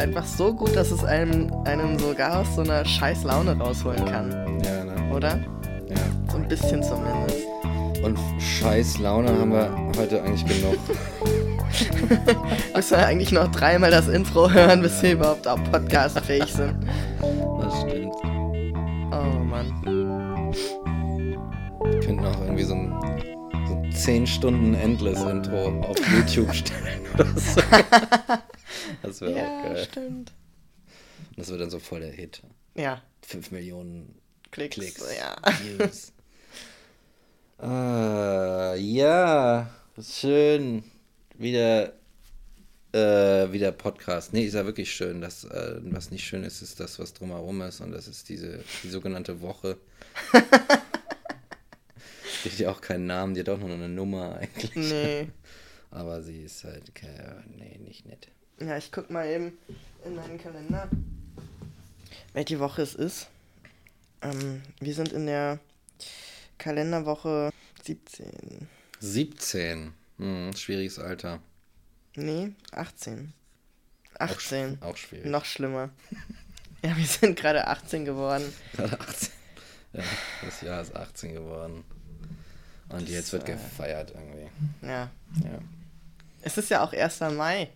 einfach so gut, dass es einem, einen sogar aus so einer scheiß Laune rausholen kann. Ja, ne? Oder? Ja. So ein bisschen zumindest. Und scheiß Laune haben wir heute eigentlich genug. Müssen wir eigentlich noch dreimal das Intro hören, bis wir überhaupt auch podcastfähig sind. Das stimmt. Oh Mann. Wir könnten auch irgendwie so ein, so ein 10 Stunden Endless-Intro auf YouTube stellen oder so. Das wäre auch Ja, geil. stimmt. Und das wird dann so voll der Hit. Ja, 5 Millionen Klicks. Klicks. Ja. Views. ah, ja, schön. Wieder, äh, wieder Podcast. Nee, ist ja wirklich schön. Das, äh, was nicht schön ist, ist das, was drumherum ist. Und das ist diese die sogenannte Woche. die hat ja auch keinen Namen, die hat auch nur eine Nummer eigentlich. Nee. Aber sie ist halt, ke- nee, nicht nett. Ja, ich guck mal eben in meinen Kalender, welche Woche es ist. Ähm, wir sind in der Kalenderwoche 17. 17. Hm, schwieriges Alter. Nee, 18. 18. Auch schwierig. Noch schlimmer. Ja, wir sind gerade 18 geworden. Gerade 18. Ja, das Jahr ist 18 geworden. Und Das, jetzt wird äh, gefeiert irgendwie. Ja. Ja. Es ist ja auch 1. Mai.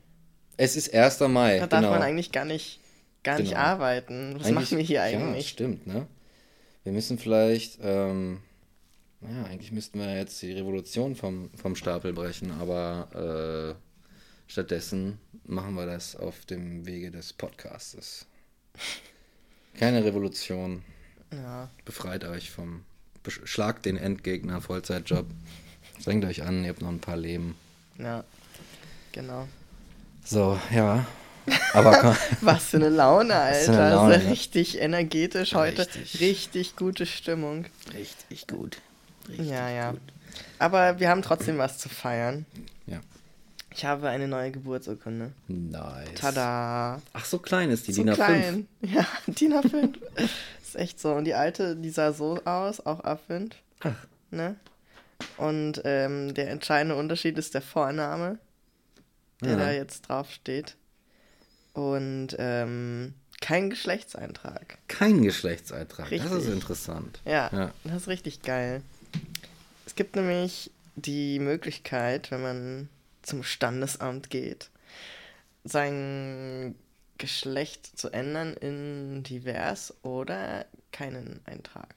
Es ist 1. Mai. Da darf genau. man eigentlich gar nicht, gar nicht Genau. arbeiten. Was Eigentlich- machen wir hier Ja, eigentlich? stimmt, ne? Wir müssen vielleicht, ähm, ja, eigentlich müssten wir jetzt die Revolution vom, vom Stapel brechen, aber äh, stattdessen machen wir das auf dem Wege des Podcastes. Keine Revolution. Ja. Befreit euch vom. Schlagt den Endgegner, Vollzeitjob. Strengt euch an, ihr habt noch ein paar Leben. Ja. Genau. So, ja. Aber Was für eine Laune, Alter. eine Laune, ne? richtig energetisch heute. Richtig. Richtig gute Stimmung. richtig gut. Richtig ja, ja. gut. Aber wir haben trotzdem was zu feiern. Ja. Ich habe eine neue Geburtsurkunde. Nice. Tada. Ach, so klein ist die so DIN A5. klein. Ja, DIN A5. ist echt so. Und die alte, die sah so aus, auch A5. Ach. Ne? Und ähm, der entscheidende Unterschied ist der Vorname, der Ja. da jetzt drauf steht. Und ähm, kein Geschlechtseintrag. Kein Geschlechtseintrag. Das ist Richtig. interessant. Ja, Ja. das ist richtig geil. Es gibt nämlich die Möglichkeit, wenn man zum Standesamt geht, sein Geschlecht zu ändern in divers oder keinen Eintrag.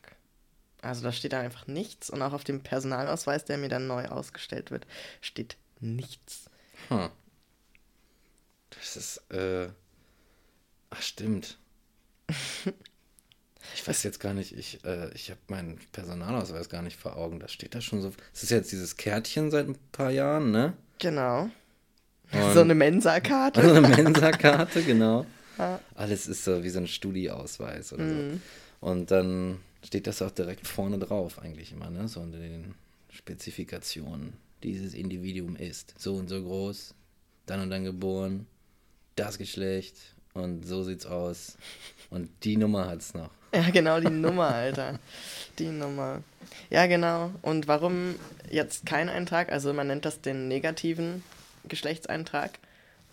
Also da steht dann einfach nichts und auch auf dem Personalausweis, der mir dann neu ausgestellt wird, steht nichts. Hm. Das ist, äh. Ach, stimmt. Ich weiß jetzt gar nicht, ich, äh, ich habe meinen Personalausweis gar nicht vor Augen. Da steht da schon so. Es ist jetzt dieses Kärtchen seit ein paar Jahren, ne? Genau. Und- so eine Mensa-Karte. Also eine Mensa-Karte, genau. Ja. Alles ist so wie so ein Studieausweis oder Mhm. so. Und dann steht das auch direkt vorne drauf, eigentlich immer, ne? So unter den Spezifikationen. Dieses Individuum ist so und so groß, dann und dann geboren, das Geschlecht und so sieht's aus. Und die Nummer hat's noch. Ja, genau, die Nummer, Alter. Die Nummer. Ja, genau. Und warum jetzt kein Eintrag? Also man nennt das den negativen Geschlechtseintrag.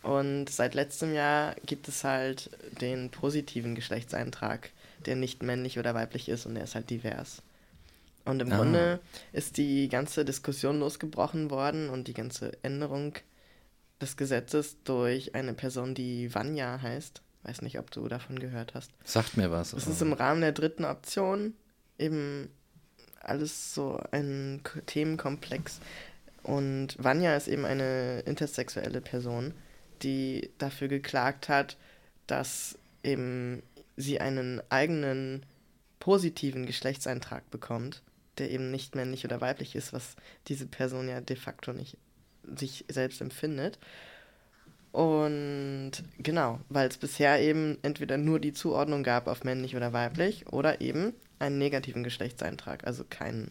Und seit letztem Jahr gibt es halt den positiven Geschlechtseintrag, der nicht männlich oder weiblich ist und der ist halt divers. Und im Ah. Grunde ist die ganze Diskussion losgebrochen worden und die ganze Änderung des Gesetzes durch eine Person, die Vanya heißt. Weiß nicht, ob du davon gehört hast. Sagt mir was. Es ist im Rahmen der dritten Option eben alles so ein Themenkomplex. Und Vanya ist eben eine intersexuelle Person, die dafür geklagt hat, dass eben sie einen eigenen positiven Geschlechtseintrag bekommt, der eben nicht männlich oder weiblich ist, was diese Person ja de facto nicht sich selbst empfindet. Und genau, weil es bisher eben entweder nur die Zuordnung gab auf männlich oder weiblich oder eben einen negativen Geschlechtseintrag, also keinen.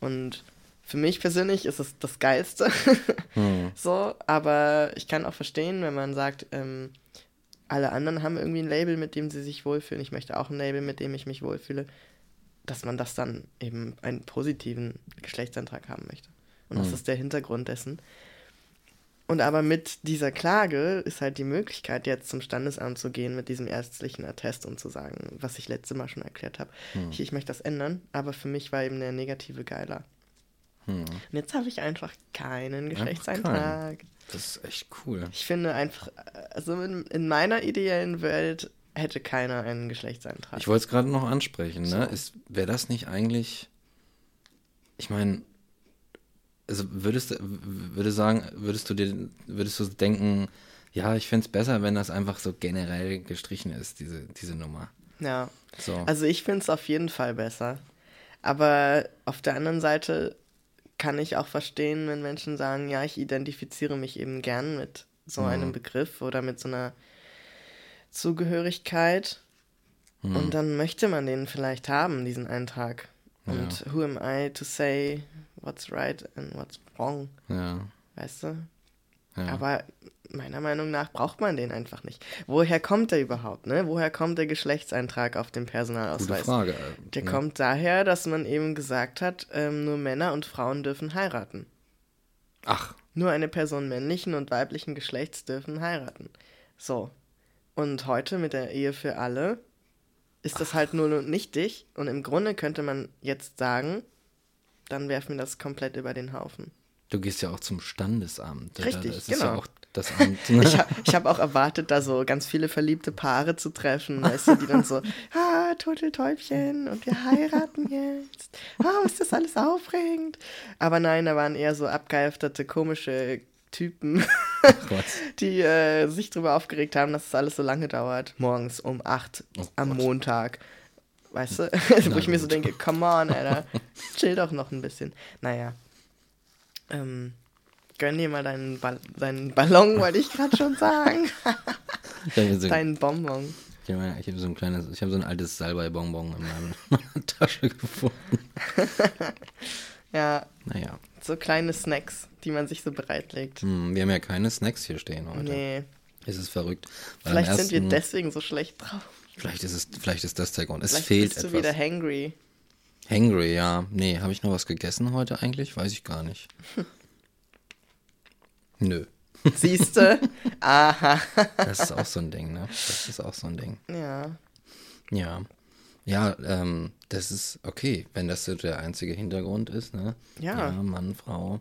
Und für mich persönlich ist es das Geilste. Hm. so, aber ich kann auch verstehen, wenn man sagt, ähm, alle anderen haben irgendwie ein Label, mit dem sie sich wohlfühlen. Ich möchte auch ein Label, mit dem ich mich wohlfühle, dass man das dann eben einen positiven Geschlechtseintrag haben möchte. Und das Mhm. ist der Hintergrund dessen. Und aber mit dieser Klage ist halt die Möglichkeit, jetzt zum Standesamt zu gehen mit diesem ärztlichen Attest und zu sagen, was ich letztes Mal schon erklärt habe. Hm. Ich, ich möchte das ändern, aber für mich war eben der negative geiler. Hm. Und jetzt habe ich einfach keinen Geschlechtseintrag. Das ist echt cool. Ich finde einfach, also in, in meiner ideellen Welt hätte keiner einen Geschlechtseintrag. Ich wollte es gerade noch ansprechen, ne? So. Wäre das nicht eigentlich. Ich meine, also würdest du, würde sagen, würdest du dir, würdest du denken, ja, ich finde es besser, wenn das einfach so generell gestrichen ist, diese, diese Nummer. Ja. So. Also ich finde es auf jeden Fall besser. Aber auf der anderen Seite kann ich auch verstehen, wenn Menschen sagen, ja, ich identifiziere mich eben gern mit so mhm. einem Begriff oder mit so einer Zugehörigkeit. Mhm. Und dann möchte man den vielleicht haben, diesen Eintrag. Und ja. who am I to say what's right and what's wrong? Ja. Weißt du? Ja. Aber meiner Meinung nach braucht man den einfach nicht. Woher kommt der überhaupt, ne? Woher kommt der Geschlechtseintrag auf dem Personalausweis? Gute Frage. Der ja. kommt daher, dass man eben gesagt hat, ähm, nur Männer und Frauen dürfen heiraten. Ach. Nur eine Person männlichen und weiblichen Geschlechts dürfen heiraten. So. Und heute mit der Ehe für alle ist das halt nur und nichtig. Und im Grunde könnte man jetzt sagen, dann werfen wir das komplett über den Haufen. Du gehst ja auch zum Standesamt. Richtig, das genau. Ist ja auch das Amt. Ne? ich habe hab auch erwartet, da so ganz viele verliebte Paare zu treffen, weißt du, die dann so, ah, Turteltäubchen und wir heiraten jetzt. Oh, ist das alles aufregend. Aber nein, da waren eher so abgehalfterte, komische Typen, die äh, sich darüber aufgeregt haben, dass es alles so lange dauert. Morgens um 8 oh am Gott. Montag. Weißt du? Wo ich mir so denke, come on, Alter, chill doch noch ein bisschen. Naja. Ähm, gönn dir mal deinen, ba deinen Ballon, wollte ich gerade schon sagen. so deinen Bonbon. Ich habe hab so ein kleines, ich habe so ein altes Salbei-Bonbon in meiner Tasche gefunden. ja. Naja. So kleine Snacks, die man sich so bereitlegt. Hm, wir haben ja keine Snacks hier stehen heute. Nee. Es ist verrückt. Vielleicht ersten, sind wir deswegen so schlecht drauf. Vielleicht ist es, vielleicht ist das der Grund. Es vielleicht fehlt bist du etwas. wieder hangry. Hangry, ja. Nee, habe ich noch was gegessen heute eigentlich? Weiß ich gar nicht. Nö. Siehste? Aha. das ist auch so ein Ding, ne? Das ist auch so ein Ding. Ja. Ja. Ja, ähm, das ist okay, wenn das so der einzige Hintergrund ist, ne? Ja. ja. Mann, Frau.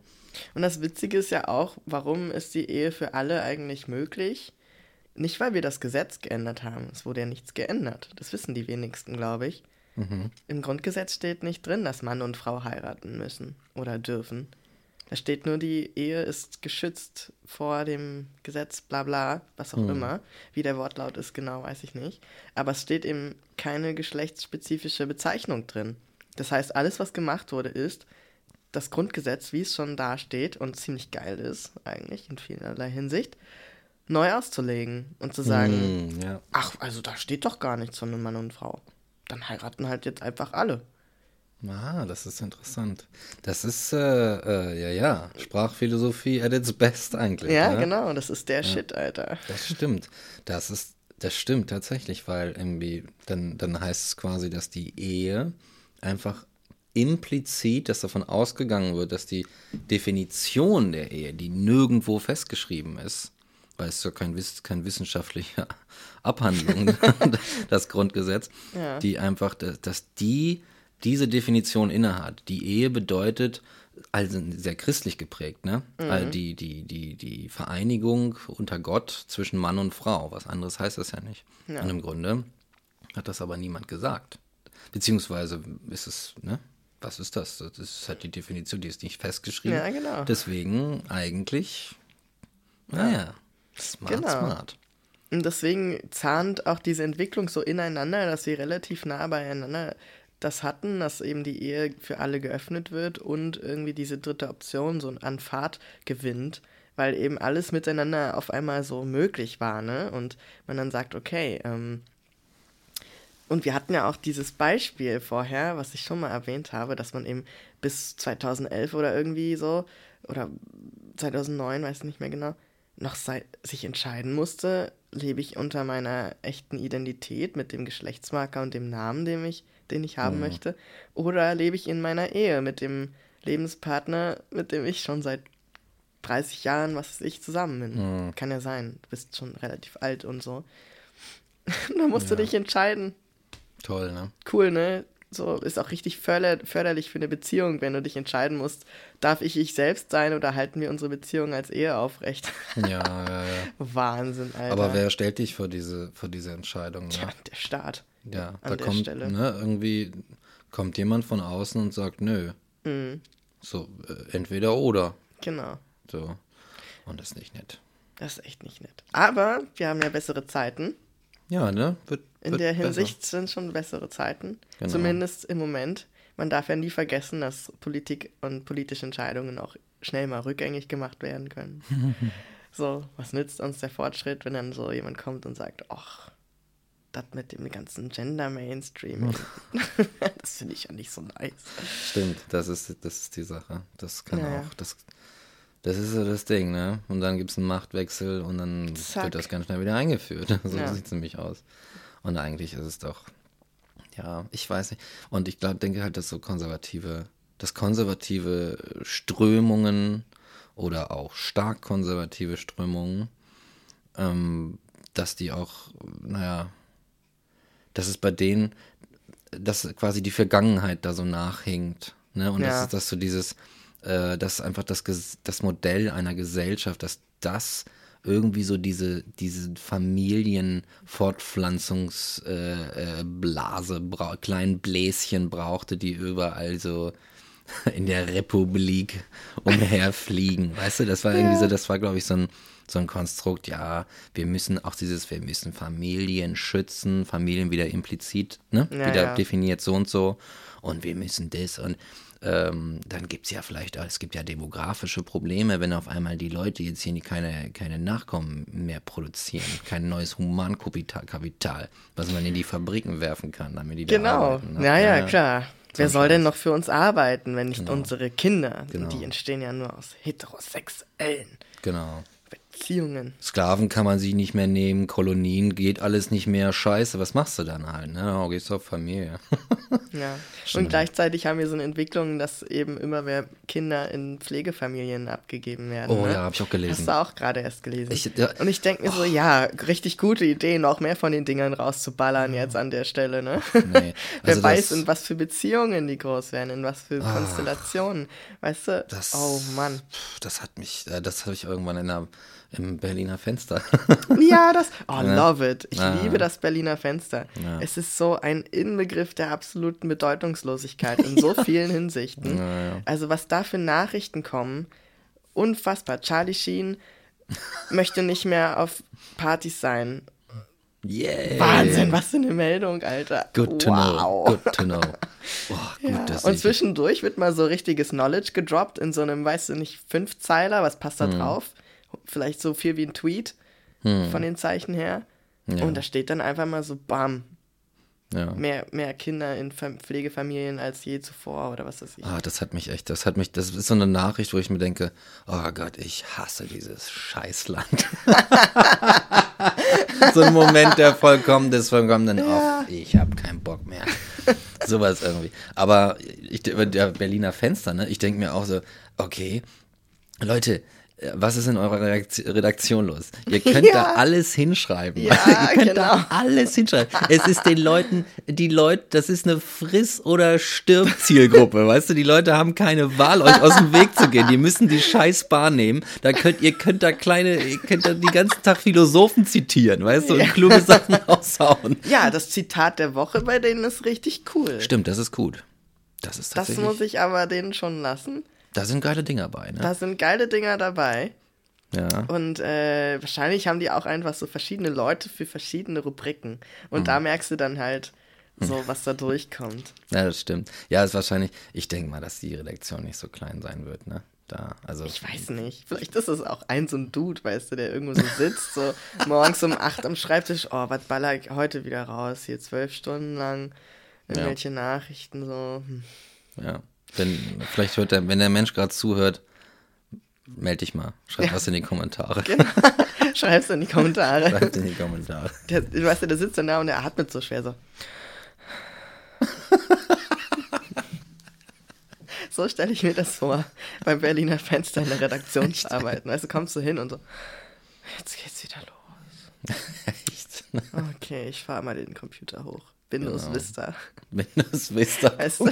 Und das Witzige ist ja auch, warum ist die Ehe für alle eigentlich möglich? Nicht, weil wir das Gesetz geändert haben. Es wurde ja nichts geändert. Das wissen die wenigsten, glaube ich. Mhm. Im Grundgesetz steht nicht drin, dass Mann und Frau heiraten müssen oder dürfen. Da steht nur, die Ehe ist geschützt vor dem Gesetz, bla bla, was auch mhm. immer. Wie der Wortlaut ist, genau, weiß ich nicht. Aber es steht eben keine geschlechtsspezifische Bezeichnung drin. Das heißt, alles, was gemacht wurde, ist, das Grundgesetz, wie es schon da steht und ziemlich geil ist, eigentlich in vielerlei Hinsicht, neu auszulegen und zu sagen, mm, ja. ach, also da steht doch gar nichts von einem Mann und Frau. Dann heiraten halt jetzt einfach alle. Ah, das ist interessant. Das ist, äh, äh, ja, ja, Sprachphilosophie at its best eigentlich. Ja, ne? genau, das ist der ja. Shit, Alter. Das stimmt. Das ist, das stimmt tatsächlich, weil irgendwie, dann, dann heißt es quasi, dass die Ehe einfach implizit, dass davon ausgegangen wird, dass die Definition der Ehe, die nirgendwo festgeschrieben ist, weil es ja kein, kein wissenschaftlicher Abhandlung, das Grundgesetz, ja. die einfach, dass die diese Definition innehat. Die Ehe bedeutet, also sehr christlich geprägt, ne? Mhm. Also die, die, die, die Vereinigung unter Gott zwischen Mann und Frau. Was anderes heißt das ja nicht. Ja. Und im Grunde hat das aber niemand gesagt. Beziehungsweise ist es, ne? Was ist das? Das ist halt die Definition, die ist nicht festgeschrieben. Ja, genau. Deswegen eigentlich, naja, smart, genau. smart. Und deswegen zahnt auch diese Entwicklung so ineinander, dass sie relativ nah beieinander das hatten, dass eben die Ehe für alle geöffnet wird und irgendwie diese dritte Option so an Fahrt gewinnt, weil eben alles miteinander auf einmal so möglich war, ne? Und man dann sagt, okay, ähm, und wir hatten ja auch dieses Beispiel vorher, was ich schon mal erwähnt habe, dass man eben bis 2011 oder irgendwie so, oder 2009, weiß ich nicht mehr genau, noch sich entscheiden musste, lebe ich unter meiner echten Identität mit dem Geschlechtsmarker und dem Namen, den ich den ich haben mhm. möchte? Oder lebe ich in meiner Ehe mit dem Lebenspartner, mit dem ich schon seit 30 Jahren, was weiß ich, zusammen bin. Mhm. Kann ja sein. Du bist schon relativ alt und so. da musst ja. du dich entscheiden. Toll, ne? Cool, ne? So ist auch richtig förder förderlich für eine Beziehung, wenn du dich entscheiden musst, darf ich ich selbst sein oder halten wir unsere Beziehung als Ehe aufrecht? Ja, ja, ja. Wahnsinn, Alter. Aber wer stellt dich vor diese, vor diese Entscheidung? Ne? Ja, der Staat. Ja, da kommt, Stelle. ne, irgendwie kommt jemand von außen und sagt, nö. Mhm. So, äh, entweder oder. Genau. So. Und das ist nicht nett. Das ist echt nicht nett. Aber wir haben ja bessere Zeiten. Ja, ne? Wird, In wird der Hinsicht besser. sind schon bessere Zeiten. Genau. Zumindest im Moment. Man darf ja nie vergessen, dass Politik und politische Entscheidungen auch schnell mal rückgängig gemacht werden können. so, was nützt uns der Fortschritt, wenn dann so jemand kommt und sagt, ach, das mit dem ganzen Gender Mainstream, das finde ich ja nicht so nice. Stimmt, das ist, das ist die Sache. Das kann naja. auch, das das ist so das Ding, ne? Und dann gibt es einen Machtwechsel und dann Zack. wird das ganz schnell wieder eingeführt. So ja. sieht es nämlich aus. Und eigentlich ist es doch, ja, ich weiß nicht. Und ich glaube, denke halt, dass so konservative, dass konservative Strömungen oder auch stark konservative Strömungen, ähm, dass die auch, naja, dass es bei denen, dass quasi die Vergangenheit da so nachhinkt. Ne? Und ja. das ist das so dieses, äh, dass einfach das, das Modell einer Gesellschaft, dass das irgendwie so diese, diese Familienfortpflanzungsblase, äh, äh, kleinen Bläschen brauchte, die überall so in der Republik umherfliegen. weißt du, das war irgendwie so, das war, glaube ich, so ein, so ein Konstrukt, ja, wir müssen auch dieses, wir müssen Familien schützen, Familien wieder implizit, ne? Ja, wieder ja. definiert so und so. Und wir müssen das und ähm, dann gibt es ja vielleicht, es gibt ja demografische Probleme, wenn auf einmal die Leute jetzt hier keine, keine Nachkommen mehr produzieren, kein neues Humankapital, was man in die Fabriken werfen kann, damit die genau. da arbeiten. Genau, ja, ja, ja, klar. Wer soll denn noch für uns arbeiten, wenn nicht genau. unsere Kinder? Genau. Die entstehen ja nur aus heterosexuellen. Genau. Beziehungen. Sklaven kann man sich nicht mehr nehmen, Kolonien geht alles nicht mehr. Scheiße, was machst du dann halt? Ne? Oh, gehst du auf Familie. ja. Und gleichzeitig haben wir so eine Entwicklung, dass eben immer mehr Kinder in Pflegefamilien abgegeben werden. Oh ne? ja, habe ich auch gelesen. Hast du auch gerade erst gelesen. Ich, ja, Und ich denke mir oh. so, ja, richtig gute Idee, noch mehr von den Dingern rauszuballern jetzt an der Stelle. Ne? Nee. Also Wer weiß, in was für Beziehungen die groß werden, in was für oh. Konstellationen. Weißt du? Das, oh Mann. Das hat mich, äh, das habe ich irgendwann in einer im Berliner Fenster. ja, das. Oh, ja. love it. Ich ah. liebe das Berliner Fenster. Ja. Es ist so ein Inbegriff der absoluten Bedeutungslosigkeit in so vielen Hinsichten. Also, was da für Nachrichten kommen, unfassbar. Charlie Sheen möchte nicht mehr auf Partys sein. Yeah. Wahnsinn, was für eine Meldung, Alter. Good to wow. know. Good to know. Oh, gut, ja. Und zwischendurch wird mal so richtiges Knowledge gedroppt in so einem, weißt du nicht, Fünfzeiler, was passt da hm. drauf? Vielleicht so viel wie ein Tweet hm. von den Zeichen her. Ja. Und da steht dann einfach mal so, bam. Ja. Mehr, mehr Kinder in Pflegefamilien als je zuvor oder was weiß ich. Ah, das hat mich echt, das hat mich, das ist so eine Nachricht, wo ich mir denke, oh Gott, ich hasse dieses Scheißland. so ein Moment der vollkommen des vollkommenen ja. Off. Ich habe keinen Bock mehr. Sowas irgendwie. Aber ich, der Berliner Fenster, ne? Ich denke mir auch so, okay, Leute, was ist in eurer Redaktion los? Ihr könnt ja. da alles hinschreiben. Ja, Ihr könnt genau. da alles hinschreiben. Es ist den Leuten, die Leute, das ist eine Friss- oder Stirb-Zielgruppe. weißt du, die Leute haben keine Wahl, euch aus dem Weg zu gehen. Die müssen die scheiß Bahn nehmen. Da könnt, ihr könnt da kleine, ihr könnt da die ganzen Tag Philosophen zitieren, weißt du, und kluge Sachen raushauen. Ja, das Zitat der Woche bei denen ist richtig cool. Stimmt, das ist gut. Das ist Das muss ich aber denen schon lassen. Da sind geile Dinger bei, ne? Da sind geile Dinger dabei. Ja. Und äh, wahrscheinlich haben die auch einfach so verschiedene Leute für verschiedene Rubriken. Und mhm. da merkst du dann halt so, was da durchkommt. Ja, das stimmt. Ja, ist wahrscheinlich, ich denke mal, dass die Redaktion nicht so klein sein wird, ne? Da, also. Ich weiß nicht. Vielleicht ist es auch ein so ein Dude, weißt du, der irgendwo so sitzt, so morgens um acht am Schreibtisch, oh, was baller ich heute wieder raus? Hier zwölf Stunden lang irgendwelche ja. Nachrichten so. Hm. Ja. Wenn, vielleicht hört der, wenn der Mensch gerade zuhört, melde dich mal. Schreib ja. was in die Kommentare. Genau. Schreib's in die Kommentare. Schreib's in die Kommentare. Der, du weißt ja, der sitzt dann da und der atmet so schwer so. so stelle ich mir das vor, beim Berliner Fenster in der Redaktion zu arbeiten. Also kommst du hin und so, jetzt geht's wieder los. Echt? Okay, ich fahre mal den Computer hoch. Windows Genau. Vista. Windows Vista. Weißt du?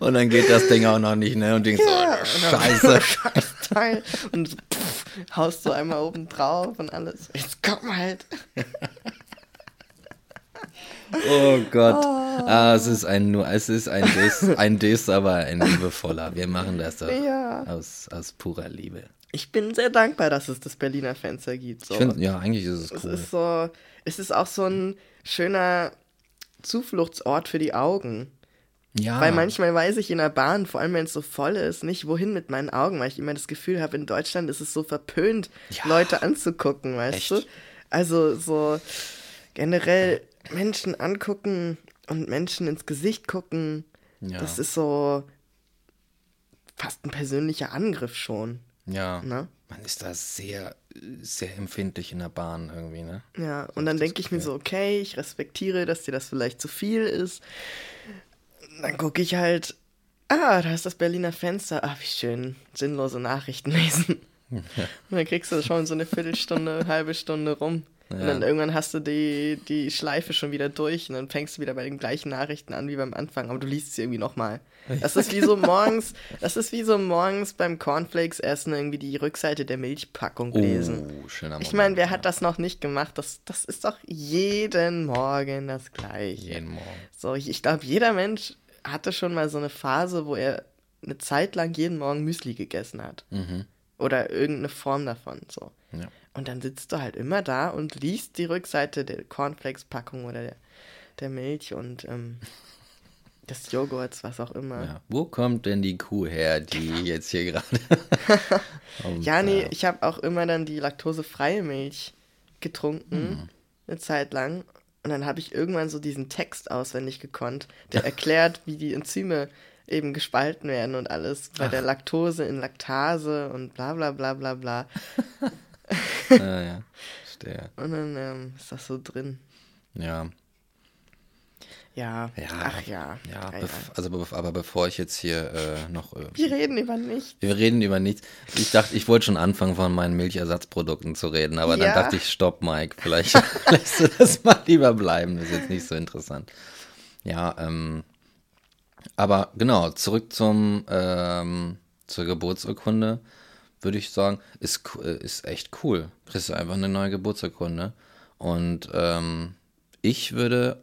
Und dann geht das Ding auch noch nicht, ne? Und denkst Ja, so, scheiße. Scheiß Teil. Und so, pff, haust du einmal oben drauf und alles. Jetzt komm halt. Oh Gott. Ah, es ist ein nur, es ist ein Diss, ein Diss, aber ein liebevoller. Wir machen das doch Ja. aus, aus purer Liebe. Ich bin sehr dankbar, dass es das Berliner Fenster gibt. So. Ich finde, ja, eigentlich ist es es cool. ist so, es ist auch so ein schöner Zufluchtsort für die Augen. Ja. Weil manchmal weiß ich in der Bahn, vor allem wenn es so voll ist, nicht wohin mit meinen Augen, weil ich immer das Gefühl habe, in Deutschland ist es so verpönt, Ja. Leute anzugucken, weißt Echt? du? Also so generell Menschen angucken und Menschen ins Gesicht gucken, ja. das ist so fast ein persönlicher Angriff schon. ja. Ne? Man ist da sehr, sehr empfindlich in der Bahn irgendwie, ne? Ja, und dann denke ich mir so, okay, ich respektiere, dass dir das vielleicht zu viel ist. Dann gucke ich halt, ah, da ist das Berliner Fenster. Ah, wie schön, sinnlose Nachrichten lesen. Und dann kriegst du schon so eine Viertelstunde, halbe Stunde rum. Und Ja. dann irgendwann hast du die, die Schleife schon wieder durch und dann fängst du wieder bei den gleichen Nachrichten an wie beim Anfang, aber du liest sie irgendwie nochmal. Das ist wie so morgens, das ist wie so morgens beim Cornflakes essen irgendwie die Rückseite der Milchpackung lesen. Oh, schöner Moment. Ich meine, wer ja. hat das noch nicht gemacht? Das, das ist doch jeden Morgen das Gleiche. Jeden Morgen. So, ich, ich glaube, jeder Mensch hatte schon mal so eine Phase, wo er eine Zeit lang jeden Morgen Müsli gegessen hat. Mhm. Oder irgendeine Form davon. So. Ja. Und dann sitzt du halt immer da und liest die Rückseite der Cornflakes-Packung oder der, der Milch und ähm, des Joghurts, was auch immer. ja. Wo kommt denn die Kuh her, die jetzt hier gerade. Ja, nee, äh, ich habe auch immer dann die laktosefreie Milch getrunken, Hm. eine Zeit lang. Und dann habe ich irgendwann so diesen Text auswendig gekonnt, der erklärt, wie die Enzyme eben gespalten werden und alles bei der Laktose in Laktase und bla bla bla bla bla. Ja, ja. Verstehe. Und dann ähm, ist das so drin. Ja. Ja, Ja. ach ja. Ja, ja, ja. also aber bevor ich jetzt hier äh, noch. Äh, Wir reden über nichts. wir reden über nichts. Ich dachte, ich wollte schon anfangen, von meinen Milchersatzprodukten zu reden, aber dann dachte ich, stopp, Mike, vielleicht lässt du das mal lieber bleiben. Das ist jetzt nicht so interessant. Ja, ähm. Aber genau, zurück zum ähm, zur Geburtsurkunde, würde ich sagen, ist, äh, ist echt cool. Kriegst du einfach eine neue Geburtsurkunde. Und ähm, ich würde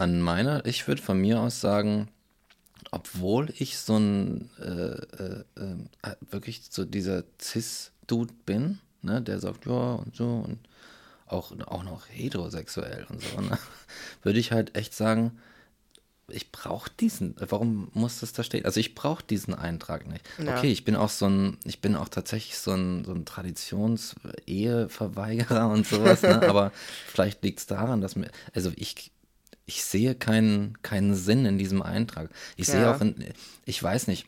an meiner, ich würde von mir aus sagen, obwohl ich so ein äh, äh, äh, wirklich so dieser Cis-Dude bin, ne, der sagt, ja und so und auch, auch noch heterosexuell und so, ne, würde ich halt echt sagen, ich brauche diesen, warum muss das da stehen? Also ich brauche diesen Eintrag nicht. Ja. Okay, ich bin auch so ein, ich bin auch tatsächlich so ein, so ein Traditions-Eheverweigerer und sowas, ne? aber vielleicht liegt es daran, dass mir, also ich, ich sehe keinen, keinen Sinn in diesem Eintrag. Ich sehe Ja. auch, in, ich weiß nicht,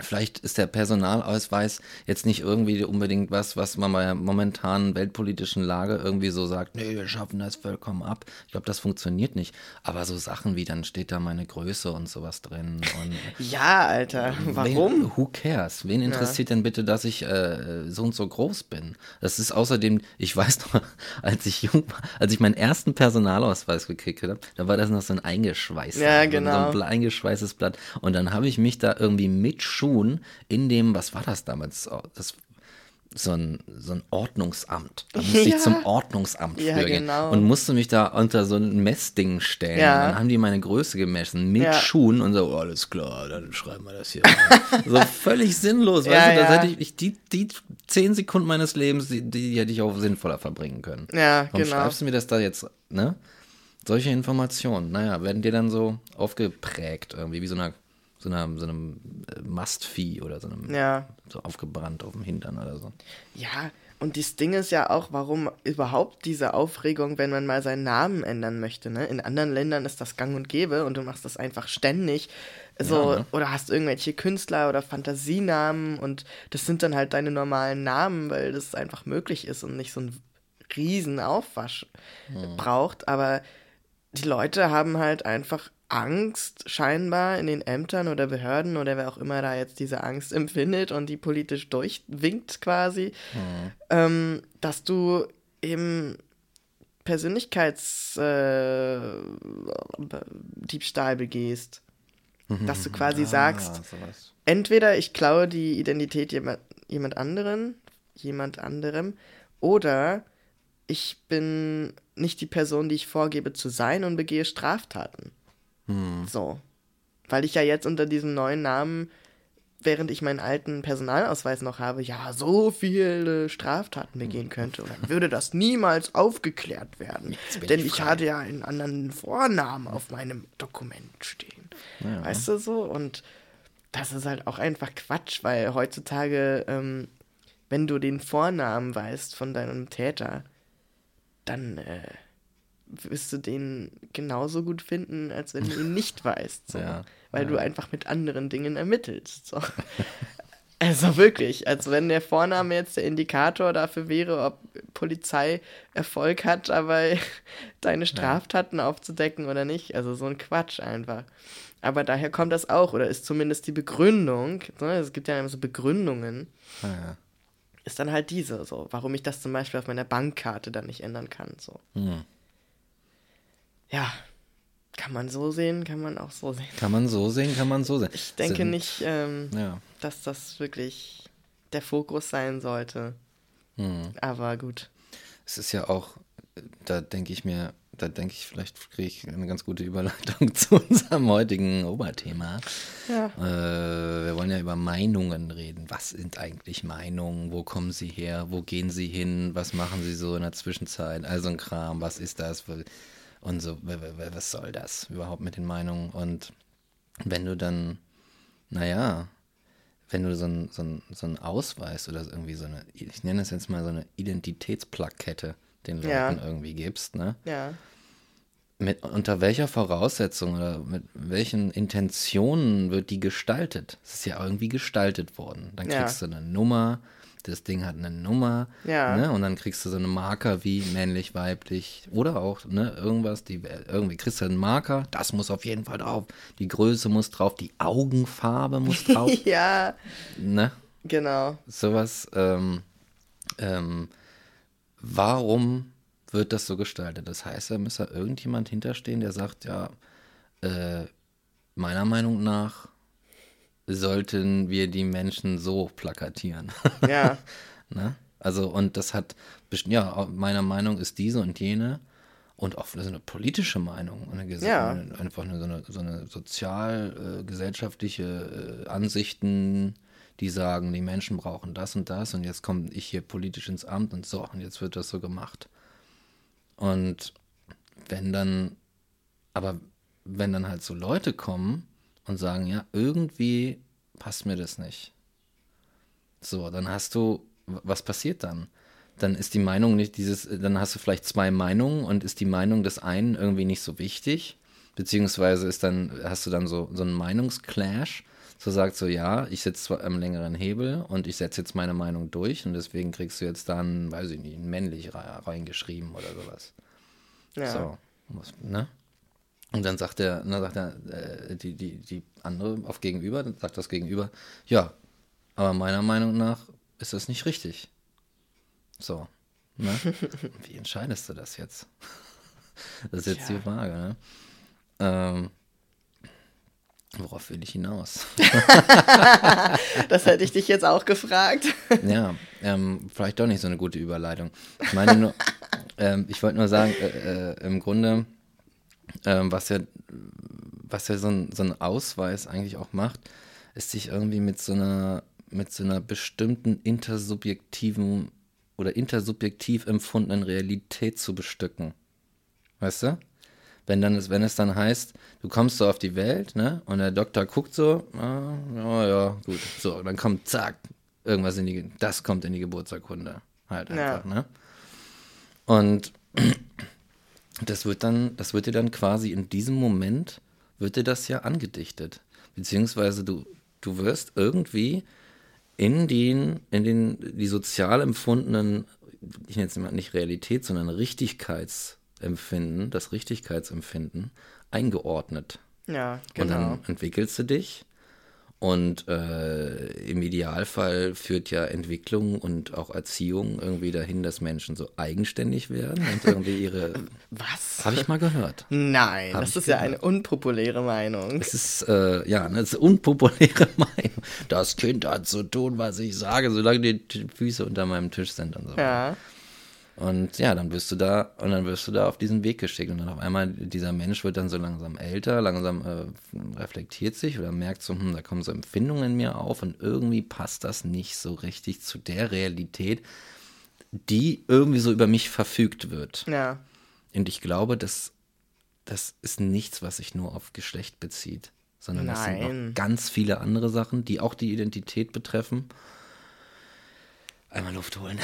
Vielleicht ist der Personalausweis jetzt nicht irgendwie unbedingt was, was man bei der momentanen weltpolitischen Lage irgendwie so sagt, nee, wir schaffen das vollkommen ab. Ich glaube, das funktioniert nicht. Aber so Sachen wie, dann steht da meine Größe und sowas drin. Und Ja, Alter, warum? Wen, who cares? Wen interessiert denn bitte, dass ich äh, so und so groß bin? Das ist außerdem, ich weiß noch, als ich jung war, als ich meinen ersten Personalausweis gekriegt habe, da war das noch so ein eingeschweißtes, Ja, so ein genau. eingeschweißtes Blatt. Und dann habe ich mich da irgendwie mit Schuhen in dem, was war das damals? Oh, Das so ein, so ein Ordnungsamt. Da musste Ja. ich zum Ordnungsamt Ja, gehen genau. und musste mich da unter so ein Messding stellen. Ja. Dann haben die meine Größe gemessen mit Ja. Schuhen und so, oh, alles klar, dann schreiben wir das hier. so völlig sinnlos, weißt du, das hätte ich, ich die, die zehn Sekunden meines Lebens, die, die hätte ich auch sinnvoller verbringen können. Ja, Warum genau. schreibst du mir das da jetzt, ne? Solche Informationen, naja, werden dir dann so aufgeprägt, irgendwie, wie so einer, so einer, so einem äh, Mastvieh oder so einem, Ja. so aufgebrannt auf dem Hintern oder so. Ja, und das Ding ist ja auch, warum überhaupt diese Aufregung, wenn man mal seinen Namen ändern möchte. Ne? In anderen Ländern ist das gang und gäbe und du machst das einfach ständig. So, Ja, ne? Oder hast irgendwelche Künstler oder Fantasienamen und das sind dann halt deine normalen Namen, weil das einfach möglich ist und nicht so ein riesen Aufwasch Hm. braucht. Aber die Leute haben halt einfach Angst scheinbar in den Ämtern oder Behörden oder wer auch immer da jetzt diese Angst empfindet und die politisch durchwinkt quasi, mhm. ähm, dass du eben Persönlichkeitsdiebstahl äh, begehst. Mhm. Dass du quasi ah, sagst, sowas. entweder ich klaue die Identität jemand, jemand anderen, jemand anderem, oder ich bin nicht die Person, die ich vorgebe zu sein und begehe Straftaten. Hm. So. Weil ich ja jetzt unter diesem neuen Namen, während ich meinen alten Personalausweis noch habe, ja, so viele Straftaten begehen könnte. Und dann würde das niemals aufgeklärt werden. Denn ich, ich hatte ja einen anderen Vornamen auf meinem Dokument stehen. Ja. Weißt du so? Und das ist halt auch einfach Quatsch, weil heutzutage, ähm, wenn du den Vornamen weißt von deinem Täter, dann äh, wirst du den genauso gut finden, als wenn du ihn nicht weißt. So. Ja, weil ja. du einfach mit anderen Dingen ermittelst. So. Also wirklich, als wenn der Vorname jetzt der Indikator dafür wäre, ob Polizei Erfolg hat, dabei deine Straftaten ja. aufzudecken oder nicht. Also so ein Quatsch einfach. Aber daher kommt das auch, oder ist zumindest die Begründung, ne? es gibt ja immer so Begründungen, ja. ist dann halt diese, so, warum ich das zum Beispiel auf meiner Bankkarte dann nicht ändern kann. So. Mhm ja, kann man so sehen, kann man auch so sehen. Kann man so sehen, kann man so sehen. Ich denke Sind, nicht, ähm, ja. dass das wirklich der Fokus sein sollte. Hm. Aber gut. Es ist ja auch, da denke ich mir, da denke ich, vielleicht kriege ich eine ganz gute Überleitung zu unserem heutigen Oberthema. Ja. Äh, wir wollen ja über Meinungen reden. Was sind eigentlich Meinungen? Wo kommen sie her? Wo gehen sie hin? Was machen sie so in der Zwischenzeit? Also ein Kram, was ist das? Und so, was soll das überhaupt mit den Meinungen? Und wenn du dann, naja, wenn du so einen so so ein Ausweis oder irgendwie so eine, ich nenne es jetzt mal so eine Identitätsplakette den Leuten ja. irgendwie gibst, ne? Ja. Mit, unter welcher Voraussetzung oder mit welchen Intentionen wird die gestaltet? Es ist ja irgendwie gestaltet worden. Dann kriegst ja. du eine Nummer, das Ding hat eine Nummer. Ja. Ne? Und dann kriegst du so eine Marker wie männlich, weiblich oder auch ne, irgendwas. Die, irgendwie kriegst du einen Marker, das muss auf jeden Fall drauf. Die Größe muss drauf, die Augenfarbe muss drauf. ja. Ne? Genau. Sowas. Ähm, ähm, warum wird das so gestaltet? Das heißt, da müsste irgendjemand hinterstehen, der sagt, ja, äh, meiner Meinung nach sollten wir die Menschen so plakatieren. Ja. ne? Also, und das hat, ja, meiner Meinung ist diese und jene und auch so eine politische Meinung, eine ja. einfach eine, so eine, so eine sozial-gesellschaftliche äh, äh, Ansichten, die sagen, die Menschen brauchen das und das und jetzt komme ich hier politisch ins Amt und so und jetzt wird das so gemacht. Und wenn dann, aber wenn dann halt so Leute kommen, und sagen, ja, irgendwie passt mir das nicht. So, dann hast du, was passiert dann? Dann ist die Meinung nicht dieses, dann hast du vielleicht zwei Meinungen und ist die Meinung des einen irgendwie nicht so wichtig, beziehungsweise ist dann, hast du dann so, so einen Meinungsclash, so sagt so, ja, ich sitze zwar am längeren Hebel und ich setze jetzt meine Meinung durch und deswegen kriegst du jetzt dann, weiß ich nicht, männlich reingeschrieben oder sowas. Ja. So, ne? Und dann sagt der, dann sagt er, äh, die, die, die andere auf Gegenüber, dann sagt das Gegenüber, ja, aber meiner Meinung nach ist das nicht richtig. So. Ne? Wie entscheidest du das jetzt? Das ist jetzt ja. die Frage, ne? Ähm, worauf will ich hinaus? das hätte ich dich jetzt auch gefragt. ja, ähm, vielleicht doch nicht so eine gute Überleitung. Ich meine nur, ähm, ich wollte nur sagen, äh, äh, im Grunde ähm, was ja, was ja so ein, so ein Ausweis eigentlich auch macht, ist sich irgendwie mit so einer, mit so einer bestimmten intersubjektiven oder intersubjektiv empfundenen Realität zu bestücken. Weißt du? Wenn, dann, wenn es dann heißt, du kommst so auf die Welt, ne? Und der Doktor guckt so, ah, ja, ja, gut. So, dann kommt, zack, irgendwas in die, das kommt in die Geburtsurkunde. Halt einfach, ja. ne? Und das wird dann, das wird dir dann quasi in diesem Moment, wird dir das ja angedichtet. Beziehungsweise du, du wirst irgendwie in den, in den, die sozial empfundenen, ich nenne es mal nicht Realität, sondern Richtigkeitsempfinden, das Richtigkeitsempfinden eingeordnet. Ja, Und genau. dann entwickelst du dich. Und äh, im Idealfall führt ja Entwicklung und auch Erziehung irgendwie dahin, dass Menschen so eigenständig werden und irgendwie ihre. Was? Habe ich mal gehört. Nein, Hab das ist ja gehört. eine unpopuläre Meinung. Es ist, äh, ja, eine unpopuläre Meinung. Das Kind hat zu tun, was ich sage, solange die Füße unter meinem Tisch sind und so. Ja, Und ja, dann wirst du da, und dann wirst du da auf diesen Weg geschickt. Und dann auf einmal, dieser Mensch wird dann so langsam älter, langsam äh, reflektiert sich oder merkt so, hm, da kommen so Empfindungen in mir auf und irgendwie passt das nicht so richtig zu der Realität, die irgendwie so über mich verfügt wird. ja, Und ich glaube, das, das ist nichts, was sich nur auf Geschlecht bezieht, sondern das sind Nein. noch ganz viele andere Sachen, die auch die Identität betreffen. Einmal Luft holen.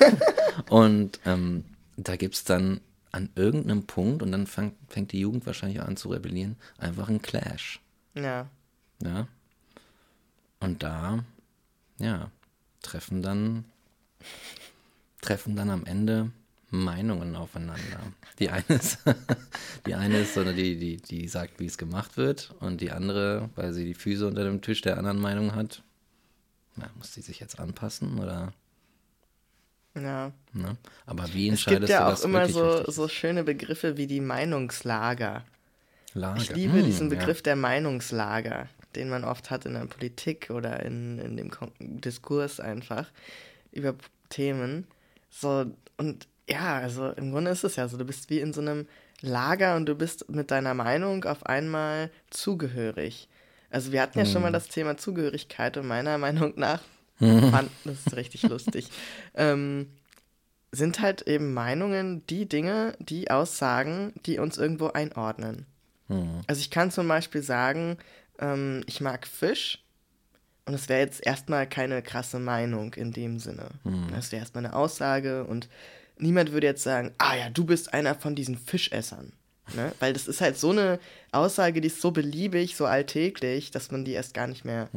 und ähm, da gibt es dann an irgendeinem Punkt, und dann fang, fängt die Jugend wahrscheinlich an zu rebellieren, einfach ein Clash. ja. Ja. Und da, ja, treffen dann, treffen dann am Ende Meinungen aufeinander. Die eine ist, die eine ist so, die, die, die sagt, wie es gemacht wird, und die andere, weil sie die Füße unter dem Tisch der anderen Meinung hat, na, muss sie sich jetzt anpassen oder? Ja. Ne? Aber wie Es gibt entscheidest ja du, auch immer so, richtig so schöne Begriffe wie die Meinungslager. Lager. Ich liebe Hm, diesen ja. Begriff der Meinungslager, den man oft hat in der Politik oder in, in dem Kon Diskurs einfach über Themen. So, und ja, also im Grunde ist es ja so, du bist wie in so einem Lager und du bist mit deiner Meinung auf einmal zugehörig. Also wir hatten ja schon mal das Thema Zugehörigkeit und meiner Meinung nach fand das ist richtig lustig. Ähm, sind halt eben Meinungen die Dinge, die Aussagen, die uns irgendwo einordnen. Hm. Also ich kann zum Beispiel sagen, ähm, ich mag Fisch und es wäre jetzt erstmal keine krasse Meinung in dem Sinne. Das wäre erstmal eine Aussage und niemand würde jetzt sagen, ah ja, du bist einer von diesen Fischessern. Ne? Weil das ist halt so eine Aussage, die ist so beliebig, so alltäglich, dass man die erst gar nicht mehr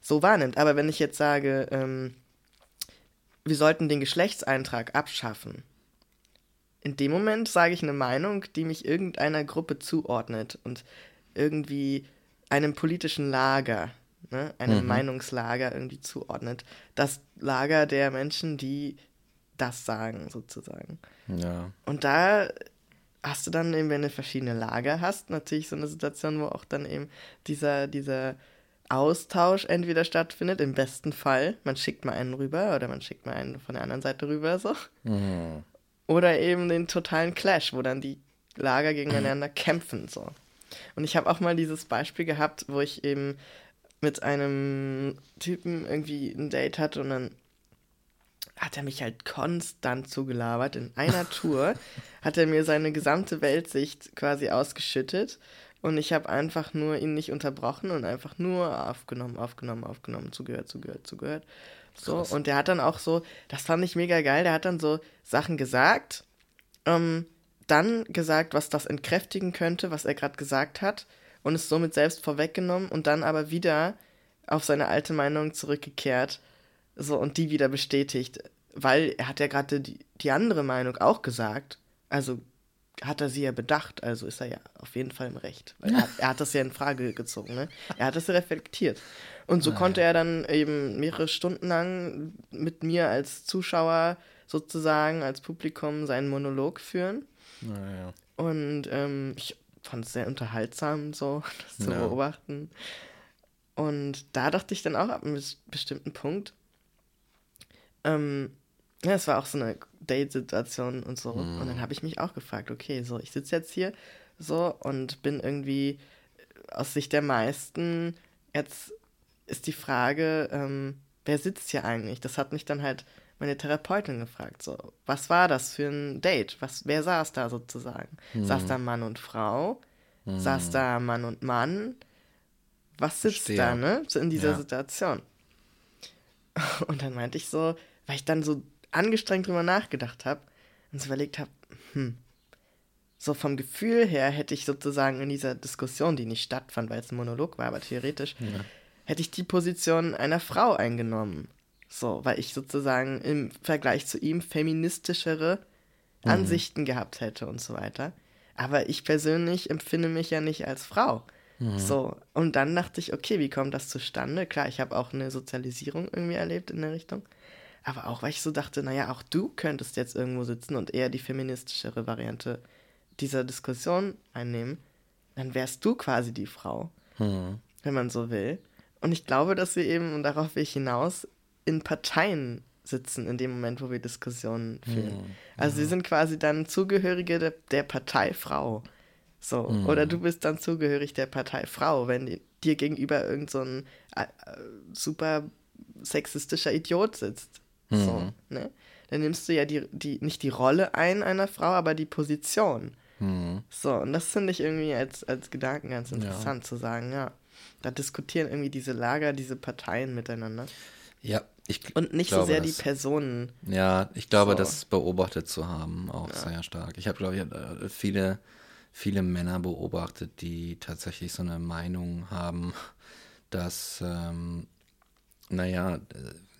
so wahrnimmt. Aber wenn ich jetzt sage, ähm, wir sollten den Geschlechtseintrag abschaffen, in dem Moment sage ich eine Meinung, die mich irgendeiner Gruppe zuordnet und irgendwie einem politischen Lager, ne, einem Meinungslager irgendwie zuordnet. Das Lager der Menschen, die das sagen, sozusagen. Ja. Und da hast du dann eben, wenn du verschiedene Lager hast, natürlich so eine Situation, wo auch dann eben dieser, dieser Austausch entweder stattfindet, im besten Fall, man schickt mal einen rüber oder man schickt mal einen von der anderen Seite rüber, so. Mhm. Oder eben den totalen Clash, wo dann die Lager gegeneinander kämpfen, so. Und ich habe auch mal dieses Beispiel gehabt, wo ich eben mit einem Typen irgendwie ein Date hatte und dann hat er mich halt konstant zugelabert. In einer Tour hat er mir seine gesamte Weltsicht quasi ausgeschüttet und ich habe einfach nur ihn nicht unterbrochen und einfach nur aufgenommen, aufgenommen, aufgenommen, zugehört, zugehört, zugehört. So, Krass. und der hat dann auch so, das fand ich mega geil, der hat dann so Sachen gesagt, ähm, dann gesagt, was das entkräftigen könnte, was er gerade gesagt hat, und es somit selbst vorweggenommen und dann aber wieder auf seine alte Meinung zurückgekehrt, so und die wieder bestätigt, weil er hat ja gerade die, die andere Meinung auch gesagt, also hat er sie ja bedacht, also ist er ja auf jeden Fall im Recht, weil er, hat- er hat das ja in Frage gezogen, ne? Er hat das reflektiert. Und so konnte er dann eben mehrere Stunden lang mit mir als Zuschauer sozusagen, als Publikum seinen Monolog führen. Naja. Und ähm, ich fand es sehr unterhaltsam, so das zu Ja. beobachten. Und da dachte ich dann auch ab einem bes- bestimmten Punkt, ähm, ja, es war auch so eine Date-Situation und so. Und dann habe ich mich auch gefragt, okay, so, ich sitze jetzt hier so und bin irgendwie aus Sicht der meisten, jetzt ist die Frage, ähm, wer sitzt hier eigentlich? Das hat mich dann halt meine Therapeutin gefragt, so, was war das für ein Date? Was, wer saß da sozusagen? Saß da Mann und Frau? Saß da Mann und Mann? Was sitzt Verstehe. da, ne? So in dieser Ja. Situation. Und dann meinte ich so, weil ich dann so angestrengt drüber nachgedacht habe und so überlegt habe, hm, so vom Gefühl her hätte ich sozusagen in dieser Diskussion, die nicht stattfand, weil es ein Monolog war, aber theoretisch, hätte ich die Position einer Frau eingenommen. So, weil ich sozusagen im Vergleich zu ihm feministischere Mhm. Ansichten gehabt hätte und so weiter. Aber ich persönlich empfinde mich ja nicht als Frau. So, und dann dachte ich, okay, wie kommt das zustande? Klar, ich habe auch eine Sozialisierung irgendwie erlebt in der Richtung. Aber auch, weil ich so dachte, naja, auch du könntest jetzt irgendwo sitzen und eher die feministischere Variante dieser Diskussion einnehmen. Dann wärst du quasi die Frau, wenn man so will. Und ich glaube, dass wir eben, und darauf will ich hinaus, in Parteien sitzen in dem Moment, wo wir Diskussionen führen. Also wir sind quasi dann Zugehörige der, der Partei Frau. So. Oder du bist dann zugehörig der Partei Frau, wenn die, dir gegenüber irgend so ein äh, äh, super sexistischer Idiot sitzt. So, ne? Dann nimmst du ja die, die, nicht die Rolle ein einer Frau, aber die Position. So, und das finde ich irgendwie als, als Gedanken ganz interessant zu sagen, ja. Da diskutieren irgendwie diese Lager, diese Parteien miteinander. Ja, ich Und nicht so glaube, sehr die das- Personen. Ja, ich glaube, So. das beobachtet zu haben auch sehr stark. Ich habe, glaube ich, äh, viele, viele Männer beobachtet, die tatsächlich so eine Meinung haben, dass, ähm, naja, äh,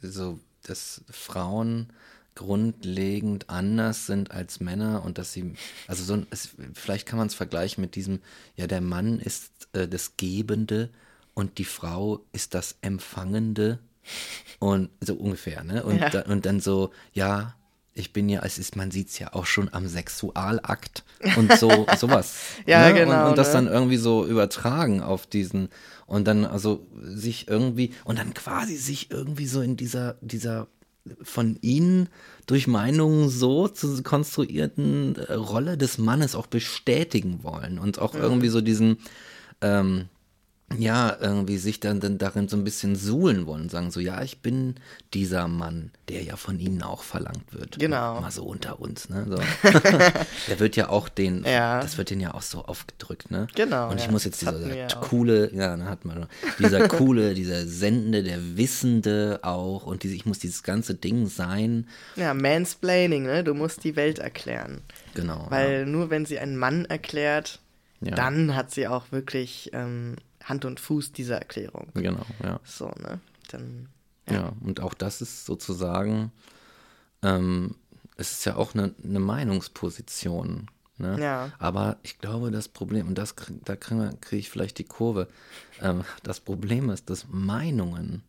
so, dass Frauen grundlegend anders sind als Männer und dass sie, also so, ein- es, vielleicht kann man es vergleichen mit diesem, ja, der Mann ist äh, das Gebende und die Frau ist das Empfangende und so ungefähr, ne? Und, Ja. da, und dann so, ja, ich bin ja, es ist, man sieht es ja auch schon am Sexualakt und so, sowas. Ja, ne? genau, Und, und das ne? dann irgendwie so übertragen auf diesen und dann also sich irgendwie und dann quasi sich irgendwie so in dieser, dieser von ihnen durch Meinungen so zu konstruierten äh, Rolle des Mannes auch bestätigen wollen und auch irgendwie so diesen, ähm, ja, irgendwie sich dann, dann darin so ein bisschen suhlen wollen und sagen so, ja, ich bin dieser Mann, der ja von ihnen auch verlangt wird. Genau. Mal so unter uns, ne? So. der wird ja auch den, Ja. das wird den ja auch so aufgedrückt, ne? Genau, Und ich ja. muss jetzt dieser ja auch. coole, ja, da hat man dieser coole, dieser Sendende, der Wissende auch und diese, ich muss dieses ganze Ding sein. Ja, Mansplaining, ne? Du musst die Welt erklären. Genau. Weil nur wenn sie einen Mann erklärt, Ja. dann hat sie auch wirklich ähm, Hand und Fuß dieser Erklärung. ja. Genau, ja. So, ne? Dann. Ja, und auch das ist sozusagen, ähm, es ist ja auch eine, eine Meinungsposition. Ne? Ja. Aber ich glaube, das Problem, und das, da kriege krieg ich vielleicht die Kurve, ähm, das Problem ist, dass Meinungen,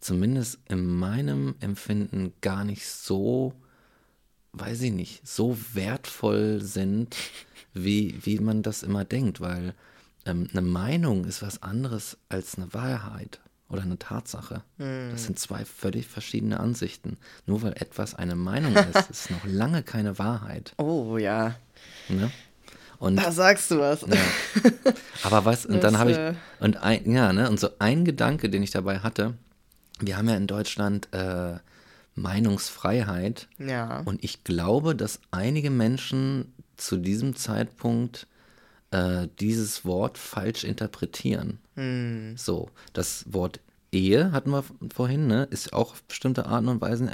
zumindest in meinem Empfinden, gar nicht so, weiß ich nicht, so wertvoll sind, wie, wie man das immer denkt, weil ähm, eine Meinung ist was anderes als eine Wahrheit oder eine Tatsache. Das sind zwei völlig verschiedene Ansichten. Nur weil etwas eine Meinung ist, ist noch lange keine Wahrheit. Oh ja, Ne? Und da sagst du was. ja. Aber was, und dann habe ich, äh, und ein, ja, ne, und so ein Gedanke, den ich dabei hatte, wir haben ja in Deutschland äh, Meinungsfreiheit Ja. und ich glaube, dass einige Menschen zu diesem Zeitpunkt äh, dieses Wort falsch interpretieren. Hm. So, das Wort Ehe hatten wir vorhin, ne, ist auch auf bestimmte Arten und Weisen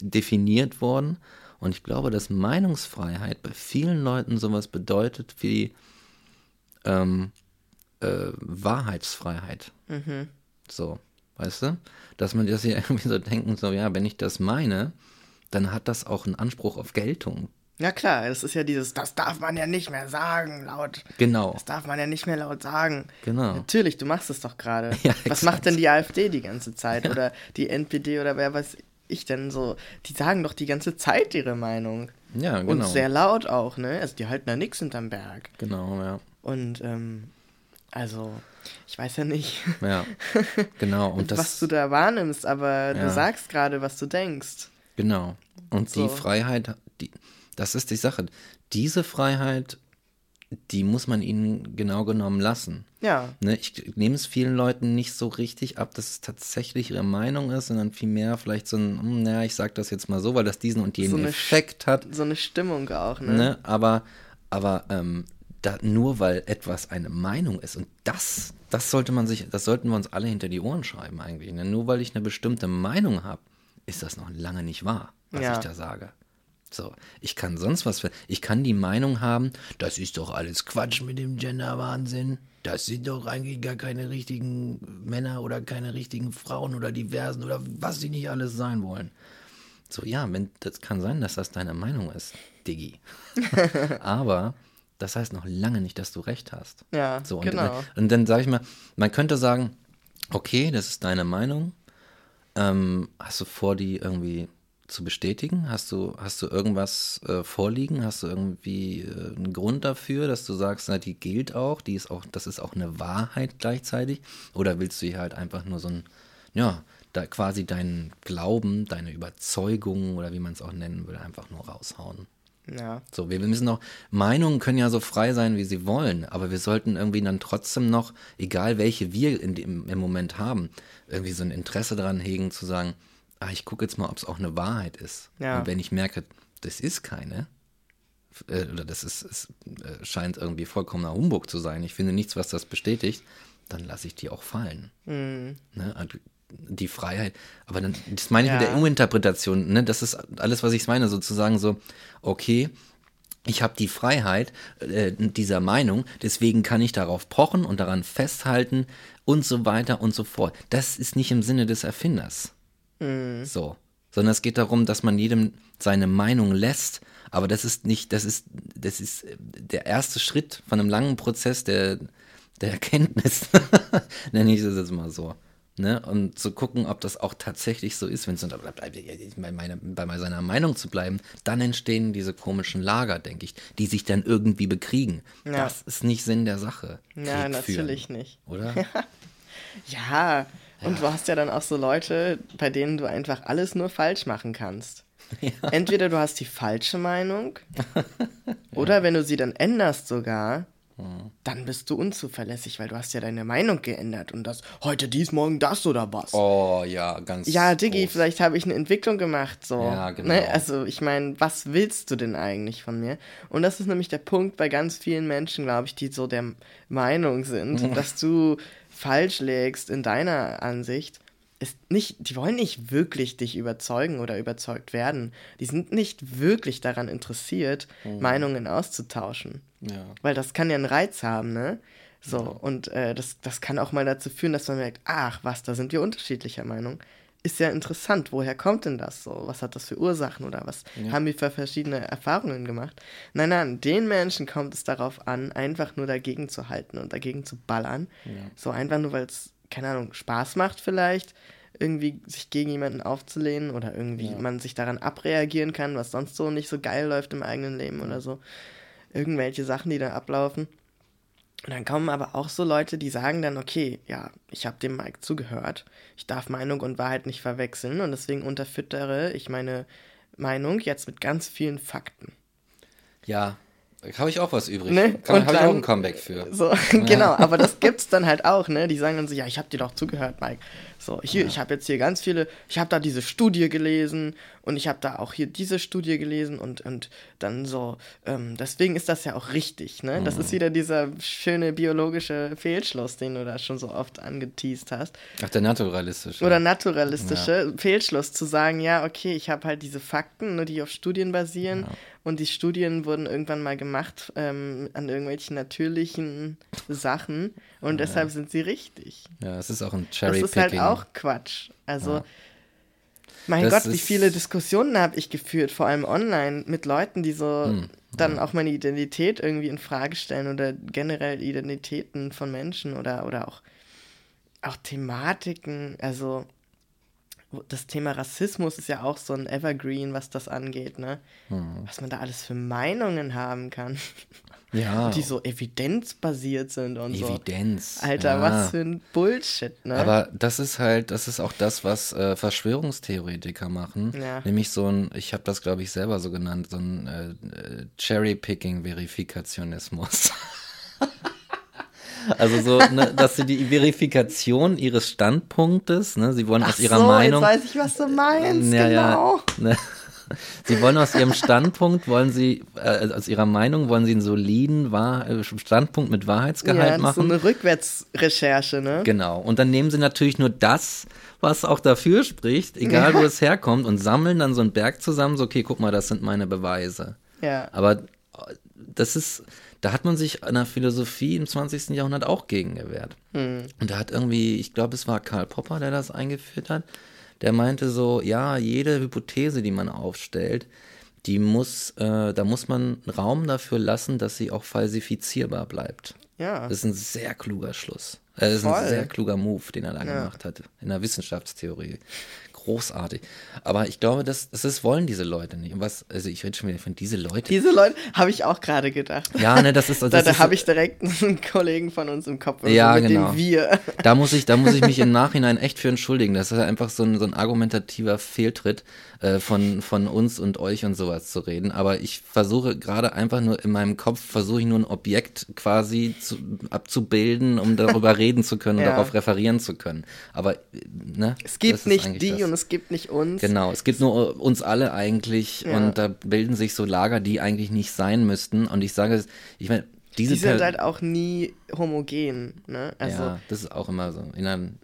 definiert worden. Und ich glaube, dass Meinungsfreiheit bei vielen Leuten sowas bedeutet wie ähm, äh, Wahrheitsfreiheit. So, weißt du? Dass man das hier irgendwie so denken, so, ja, wenn ich das meine, dann hat das auch einen Anspruch auf Geltung. Ja klar, das ist ja dieses, das darf man ja nicht mehr sagen, laut. Genau. Das darf man ja nicht mehr laut sagen. Genau. Natürlich, du machst es doch gerade. Ja, Was macht denn die AfD die ganze Zeit? Oder die NPD oder wer weiß ich denn so? Die sagen doch die ganze Zeit ihre Meinung. Ja, Und genau. sehr laut auch, ne? Also die halten da nichts hinterm Berg. Genau, ja. Und ähm, also, ich weiß ja nicht, Ja, genau. Und das, was du da wahrnimmst, aber du Ja. sagst gerade, was du denkst. Genau. Und So. die Freiheit, das ist die Sache. Diese Freiheit, die muss man ihnen genau genommen lassen. Ja, Ne, ich nehme es vielen Leuten nicht so richtig ab, dass es tatsächlich ihre Meinung ist, sondern vielmehr vielleicht so ein, hm, naja, ich sag das jetzt mal so, weil das diesen und jenen So Effekt hat. so eine Stimmung auch, ne? Ne? Aber, aber ähm, da, nur weil etwas eine Meinung ist und das, das sollte man sich, das sollten wir uns alle hinter die Ohren schreiben eigentlich. Ne? Nur weil ich eine bestimmte Meinung habe, ist das noch lange nicht wahr, was Ja. ich da sage. So, ich kann sonst was ich kann die Meinung haben, das ist doch alles Quatsch mit dem Gender-Wahnsinn. Das sind doch eigentlich gar keine richtigen Männer oder keine richtigen Frauen oder diversen oder was sie nicht alles sein wollen. So, ja, wenn, das kann sein, dass das deine Meinung ist, Diggi. Aber das heißt noch lange nicht, dass du recht hast. Ja, So, und, genau. und dann sage ich mal, man könnte sagen, okay, das ist deine Meinung. Ähm, hast du vor, die irgendwie zu bestätigen? Hast du, hast du irgendwas äh, vorliegen? Hast du irgendwie äh, einen Grund dafür, dass du sagst, na, die gilt auch, die ist auch, das ist auch eine Wahrheit gleichzeitig? Oder willst du hier halt einfach nur so ein, ja, da quasi deinen Glauben, deine Überzeugung oder wie man es auch nennen will, einfach nur raushauen? Ja. So, wir müssen auch, Meinungen können ja so frei sein, wie sie wollen, aber wir sollten irgendwie dann trotzdem noch, egal welche wir in dem, im Moment haben, irgendwie so ein Interesse daran hegen, zu sagen, ah, ich gucke jetzt mal, ob es auch eine Wahrheit ist. Ja. Und wenn ich merke, das ist keine, äh, oder das ist, es äh, scheint irgendwie vollkommener Humbug zu sein, ich finde nichts, was das bestätigt, dann lasse ich die auch fallen. Mhm. Ne? Also die Freiheit. Aber dann, das meine ich mit Ja. der Uminterpretation, ne? Das ist alles, was ich meine, sozusagen so, okay, ich habe die Freiheit äh, dieser Meinung, deswegen kann ich darauf pochen und daran festhalten und so weiter und so fort. Das ist nicht im Sinne des Erfinders. So. Sondern es geht darum, dass man jedem seine Meinung lässt, aber das ist nicht, das ist, das ist äh, der erste Schritt von einem langen Prozess der, der Erkenntnis, nenne ich das jetzt mal so. Ne? Und zu gucken, ob das auch tatsächlich so ist, wenn es bei, meiner, bei seiner Meinung zu bleiben, dann entstehen diese komischen Lager, denke ich, die sich dann irgendwie bekriegen. Ja. Das ist nicht Sinn der Sache. Ja, Krieg natürlich führen, nicht. Oder? Ja, und du hast ja dann auch so Leute, bei denen du einfach alles nur falsch machen kannst. Entweder du hast die falsche Meinung, oder wenn du sie dann änderst sogar, dann bist du unzuverlässig, weil du hast ja deine Meinung geändert und das heute dies, morgen das oder was. Oh ja, ganz. Ja, Diggi, groß. vielleicht habe ich eine Entwicklung gemacht, so. Ja, genau. Ne? Also, ich meine, was willst du denn eigentlich von mir? Und das ist nämlich der Punkt bei ganz vielen Menschen, glaube ich, die so der Meinung sind, dass du falsch legst in deiner Ansicht. Ist nicht, die wollen nicht wirklich dich überzeugen oder überzeugt werden. Die sind nicht wirklich daran interessiert, Meinungen auszutauschen. Ja. Weil das kann ja einen Reiz haben, ne? So, und äh, das, das kann auch mal dazu führen, dass man merkt, ach was, da sind wir unterschiedlicher Meinung. Ist ja interessant, woher kommt denn das so? Was hat das für Ursachen oder was haben wir für verschiedene Erfahrungen gemacht? Nein, nein, den Menschen kommt es darauf an, einfach nur dagegen zu halten und dagegen zu ballern. So einfach nur, weil es, keine Ahnung, Spaß macht vielleicht, irgendwie sich gegen jemanden aufzulehnen oder irgendwie man sich daran abreagieren kann, was sonst so nicht so geil läuft im eigenen Leben oder so irgendwelche Sachen, die da ablaufen. Und dann kommen aber auch so Leute, die sagen dann, okay, ja, ich habe dem Mike zugehört, ich darf Meinung und Wahrheit nicht verwechseln und deswegen unterfüttere ich meine Meinung jetzt mit ganz vielen Fakten. Ja, habe ich auch was übrig. Ne? Kann, Und ich auch ein Comeback für. So, genau, aber das gibt's dann halt auch, ne? Die sagen dann so, ja, ich habe dir doch zugehört, Mike. So, hier, ich habe jetzt hier ganz viele, ich habe da diese Studie gelesen und ich habe da auch hier diese Studie gelesen und, und dann so, ähm, deswegen ist das ja auch richtig, ne? Das ist wieder dieser schöne biologische Fehlschluss, den du da schon so oft angeteased hast. Ach, der naturalistische. Oder naturalistische Fehlschluss zu sagen, ja, okay, ich habe halt diese Fakten, nur die auf Studien basieren und die Studien wurden irgendwann mal gemacht ähm, an irgendwelchen natürlichen Sachen und deshalb sind sie richtig. ja, es ist auch ein Das Cherry ist halt auch Quatsch. Also, mein Das Gott, wie viele Diskussionen habe ich geführt, vor allem online, mit Leuten, die so Hm, dann auch meine Identität irgendwie in Frage stellen oder generell Identitäten von Menschen oder, oder auch, auch Thematiken. Also, das Thema Rassismus ist ja auch so ein Evergreen, was das angeht, ne? Hm. Was man da alles für Meinungen haben kann, Ja, die so evidenzbasiert sind und so. Evidenz. Alter, ja. was für ein Bullshit, ne? Aber das ist halt, das ist auch das, was äh, Verschwörungstheoretiker machen. Ja. Nämlich so ein, ich habe das glaube ich selber so genannt, so ein äh, äh, Cherry-Picking-Verifikationismus. also so, ne, dass sie die Verifikation ihres Standpunktes, ne, sie wollen aus Ach ihrer so, Meinung. jetzt weiß ich, was du meinst, Ja, genau. ja, ne. Sie wollen aus ihrem Standpunkt, wollen sie, äh, aus ihrer Meinung, wollen sie einen soliden Wahr äh, Standpunkt mit Wahrheitsgehalt Ja, das ist so machen. eine Rückwärtsrecherche, ne? Genau. Und dann nehmen sie natürlich nur das, was auch dafür spricht, egal Ja. wo es herkommt, und sammeln dann so einen Berg zusammen, so, okay, guck mal, das sind meine Beweise. Ja. Aber äh, das ist, da hat man sich in der Philosophie im 20. Jahrhundert auch gegen gewehrt. Hm. Und da hat irgendwie, ich glaube, es war Karl Popper, der das eingeführt hat, der meinte so, ja, jede Hypothese, die man aufstellt, die muss, äh, da muss man Raum dafür lassen, dass sie auch falsifizierbar bleibt. Ja. Das ist ein sehr kluger Schluss. Äh, Das ist Voll. ein sehr kluger Move, den er da Ja. gemacht hat in der Wissenschaftstheorie. Großartig. Aber ich glaube, das, das wollen diese Leute nicht. Und was, also ich rede schon wieder von diese Leute. Diese Leute habe ich auch gerade gedacht. Ja, ne, das ist, das da da habe ich direkt einen Kollegen von uns im Kopf, Ja, mit genau. dem wir. Da muss ich, da muss ich mich im Nachhinein echt für entschuldigen. Das ist einfach so ein, so ein argumentativer Fehltritt äh, von, von uns und euch und sowas zu reden. Aber ich versuche gerade einfach nur in meinem Kopf, versuche ich nur ein Objekt quasi zu, abzubilden, um darüber reden zu können und Ja. darauf referieren zu können. Aber, ne? Es gibt nicht die das. und es gibt nicht uns. Genau, es gibt nur uns alle eigentlich Ja. und da bilden sich so Lager, die eigentlich nicht sein müssten. Und ich sage es, ich meine, diese Die sind Per- halt auch nie homogen, ne? Also, ja, das ist auch immer so. In einem,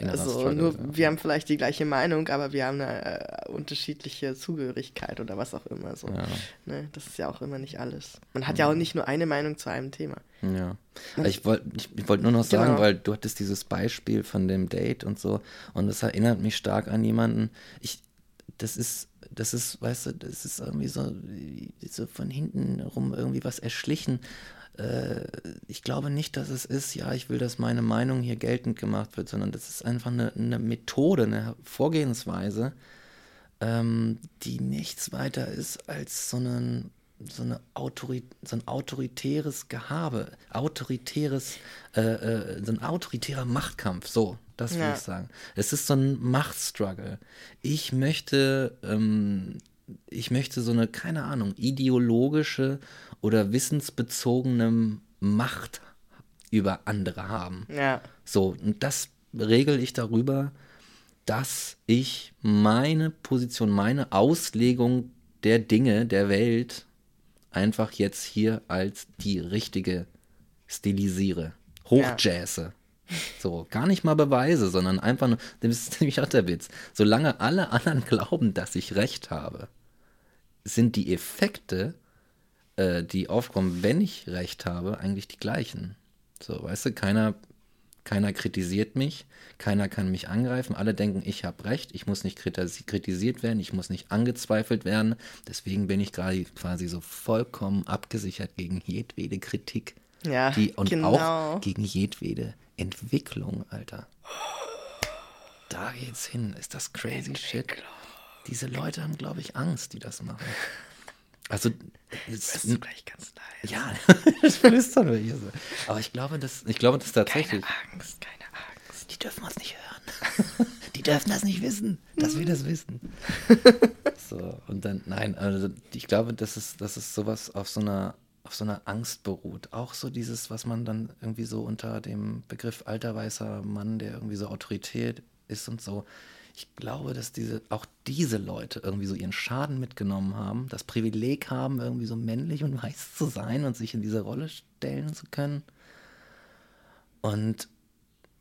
also nur, ja. wir haben vielleicht die gleiche Meinung, aber wir haben eine äh, unterschiedliche Zugehörigkeit oder was auch immer so. Ja. Ne? Das ist ja auch immer nicht alles. Man hat ja auch nicht nur eine Meinung zu einem Thema. Ja. Aber Ich wollte ich, ich wollt nur noch sagen, Genau. weil du hattest dieses Beispiel von dem Date und so und das erinnert mich stark an jemanden. Ich, das ist, das ist, weißt du, das ist irgendwie so, so von hinten rum irgendwie was erschlichen. Äh, ich glaube nicht, dass es ist, ja, ich will, dass meine Meinung hier geltend gemacht wird, sondern das ist einfach eine, eine Methode, eine Vorgehensweise, ähm, die nichts weiter ist als so, einen, so, eine Autori so ein autoritäres Gehabe, autoritäres, äh, äh, so ein autoritärer Machtkampf, so, das will Ja. ich sagen. Es ist so ein Machtstruggle. Ich möchte, ähm, ich möchte so eine, keine Ahnung, ideologische oder wissensbezogene Macht über andere haben. Ja. So, und das regel ich darüber, dass ich meine Position, meine Auslegung der Dinge, der Welt einfach jetzt hier als die richtige stilisiere. Hochjazze. So, gar nicht mal beweise, sondern einfach nur, das ist nämlich auch der Witz. Solange alle anderen glauben, dass ich recht habe, sind die Effekte, äh, die aufkommen, wenn ich recht habe, eigentlich die gleichen. So, weißt du, keiner, keiner kritisiert mich, keiner kann mich angreifen, alle denken, ich habe recht, ich muss nicht kritis- kritisiert werden, ich muss nicht angezweifelt werden. Deswegen bin ich gerade quasi so vollkommen abgesichert gegen jedwede Kritik. Ja, Die, und genau. auch gegen jedwede Entwicklung, Alter. Da geht's hin. Ist das crazy shit? Diese Leute haben, glaube ich, Angst, die das machen. Also, Bist du gleich ganz leise. ja, das flüstern wir hier so. Aber ich glaube, das, ich glaube, das tatsächlich. Keine Angst, keine Angst. Die dürfen uns nicht hören. Die dürfen das nicht wissen, dass wir das wissen. So, und dann, nein, also ich glaube, dass es, dass es sowas auf so einer, auf so einer Angst beruht. Auch so dieses, was man dann irgendwie so unter dem Begriff alter weißer Mann, der irgendwie so Autorität ist und so. Ich glaube, dass diese, auch diese Leute irgendwie so ihren Schaden mitgenommen haben, das Privileg haben, irgendwie so männlich und weiß zu sein und sich in diese Rolle stellen zu können. Und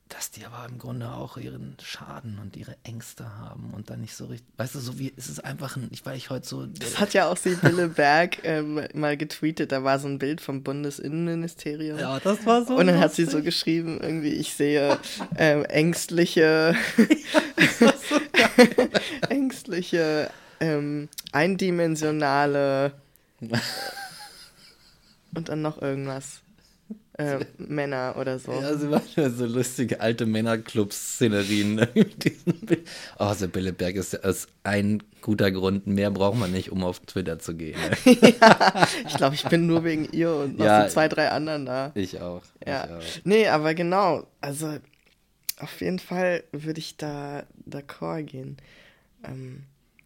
dass die aber im Grunde auch ihren Schaden und ihre Ängste haben und dann nicht so richtig, weißt du, so wie, es ist einfach ein, ich, weil ich heute so, Das hat ja auch Sibylle Berg ähm, mal getweetet. Da war so ein Bild vom Bundesinnenministerium. ja, das war so Und dann hat sie so geschrieben, irgendwie, ich sehe ähm, ängstliche, ängstliche, ähm, eindimensionale und dann noch irgendwas. Ähm, Männer oder so. Ja, sie waren ja so lustige alte Männerclub-Szenerien. ne. Oh, Sibylle Berg ist, ist ein guter Grund. Mehr braucht man nicht, um auf Twitter zu gehen. Ne? Ich glaube, ich bin nur wegen ihr und noch Ja. so zwei, drei anderen da. Ich auch. Ja. Ich auch. Nee, aber genau. Also auf jeden Fall würde ich da d'accord gehen. Ähm,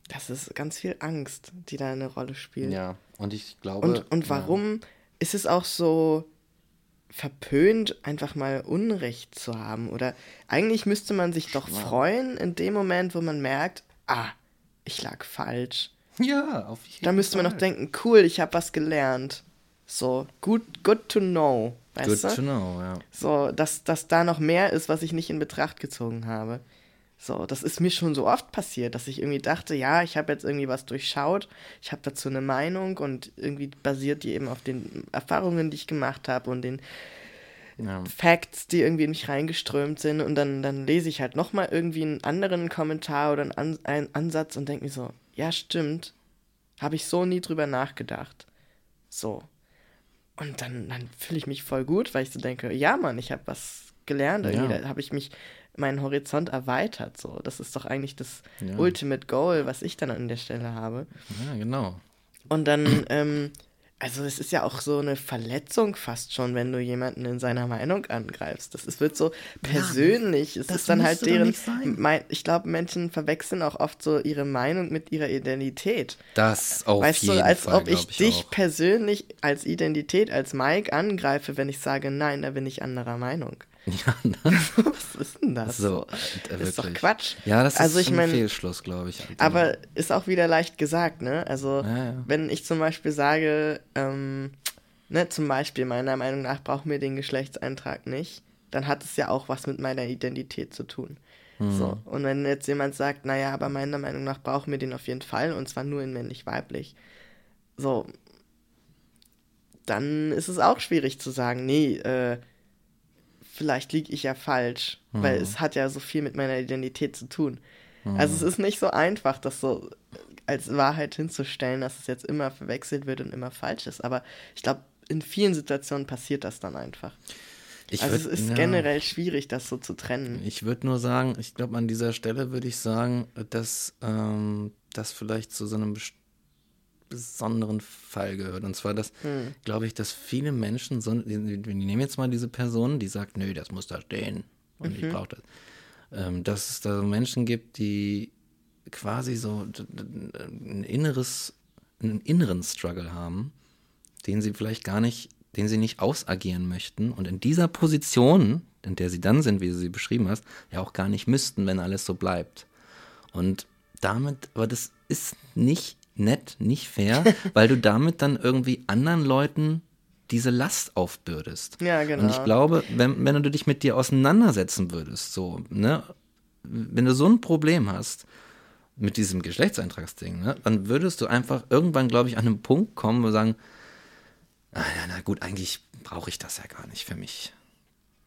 das ist ganz viel Angst, die da eine Rolle spielt. Ja, und ich glaube. Und, und warum ist es auch so verpönt, einfach mal Unrecht zu haben? Oder eigentlich müsste man sich doch freuen in dem Moment, wo man merkt, ah, ich lag falsch. Ja, ja auf jeden Da müsste man Fall. noch denken, cool, ich habe was gelernt. So, good, good to know. Weißt Good du? to know, ja. So, dass, dass da noch mehr ist, was ich nicht in Betracht gezogen habe. So, das ist mir schon so oft passiert, dass ich irgendwie dachte, ja, ich habe jetzt irgendwie was durchschaut, ich habe dazu eine Meinung und irgendwie basiert die eben auf den Erfahrungen, die ich gemacht habe und den ja. Facts, die irgendwie in mich reingeströmt sind und dann, dann lese ich halt nochmal irgendwie einen anderen Kommentar oder einen, An einen Ansatz und denke mir so, ja, stimmt, Habe ich so nie drüber nachgedacht. So. Und dann, dann fühle ich mich voll gut, weil ich so denke, ja, Mann, ich habe was gelernt. Irgendwie. Ja. Da habe ich mich, meinen Horizont erweitert. So. Das ist doch eigentlich das Ja. Ultimate Goal, was ich dann an der Stelle habe. Ja, genau. Und dann, ähm, also es ist ja auch so eine Verletzung fast schon, wenn du jemanden in seiner Meinung angreifst. Das ist, wird so persönlich. es das ist dann halt deren. nicht sein. Mein, ich glaube, Menschen verwechseln auch oft so ihre Meinung mit ihrer Identität. Das auf weißt jeden du, als Fall, ob glaub ich, dich auch. persönlich als Identität, als Mike angreife, wenn ich sage, nein, da bin ich anderer Meinung. Ja, ne? Was ist denn das? so. Das äh, ist doch. Quatsch. Ja, das ist Also ich ein mein- Fehlschluss, glaube ich. Aber ist auch wieder leicht gesagt, ne? Also, Ja, ja. wenn ich zum Beispiel sage, ähm, ne, zum Beispiel, meiner Meinung nach brauchen wir den Geschlechtseintrag nicht, dann hat es ja auch was mit meiner Identität zu tun. Hm. So. Und wenn jetzt jemand sagt, naja, aber meiner Meinung nach brauchen wir den auf jeden Fall, und zwar nur in männlich-weiblich, so, dann ist es auch schwierig zu sagen, nee, äh, vielleicht liege ich ja falsch, weil es hat ja so viel mit meiner Identität zu tun. Also es ist nicht so einfach, das so als Wahrheit hinzustellen, dass es jetzt immer verwechselt wird und immer falsch ist. Aber ich glaube, in vielen Situationen passiert das dann einfach. ich also würd- es ist ja. generell schwierig, das so zu trennen. Ich würde nur sagen, ich glaube, an dieser Stelle würde ich sagen, dass ähm, das vielleicht zu so einem bes- besonderen Fall gehört. Und zwar, dass, Hm. glaube ich, dass viele Menschen, so, die, die, nehmen jetzt mal diese Person, die sagt, nö, das muss da stehen und Mhm. ich brauche das. Ähm, dass es da Menschen gibt, die quasi so ein inneres, einen inneren Struggle haben, den sie vielleicht gar nicht, den sie nicht ausagieren möchten und in dieser Position, in der sie dann sind, wie du sie beschrieben hast, ja auch gar nicht müssten, wenn alles so bleibt. Und damit, aber das ist nicht nett, nicht fair, weil du damit dann irgendwie anderen Leuten diese Last aufbürdest. Ja, genau. Und ich glaube, wenn, wenn du dich mit dir auseinandersetzen würdest, so, ne, wenn du so ein Problem hast mit diesem Geschlechtseintragsding, ne, dann würdest du einfach irgendwann, glaube ich, an einen Punkt kommen, wo du sagen, ah, ja, na gut, eigentlich brauche ich das ja gar nicht für mich.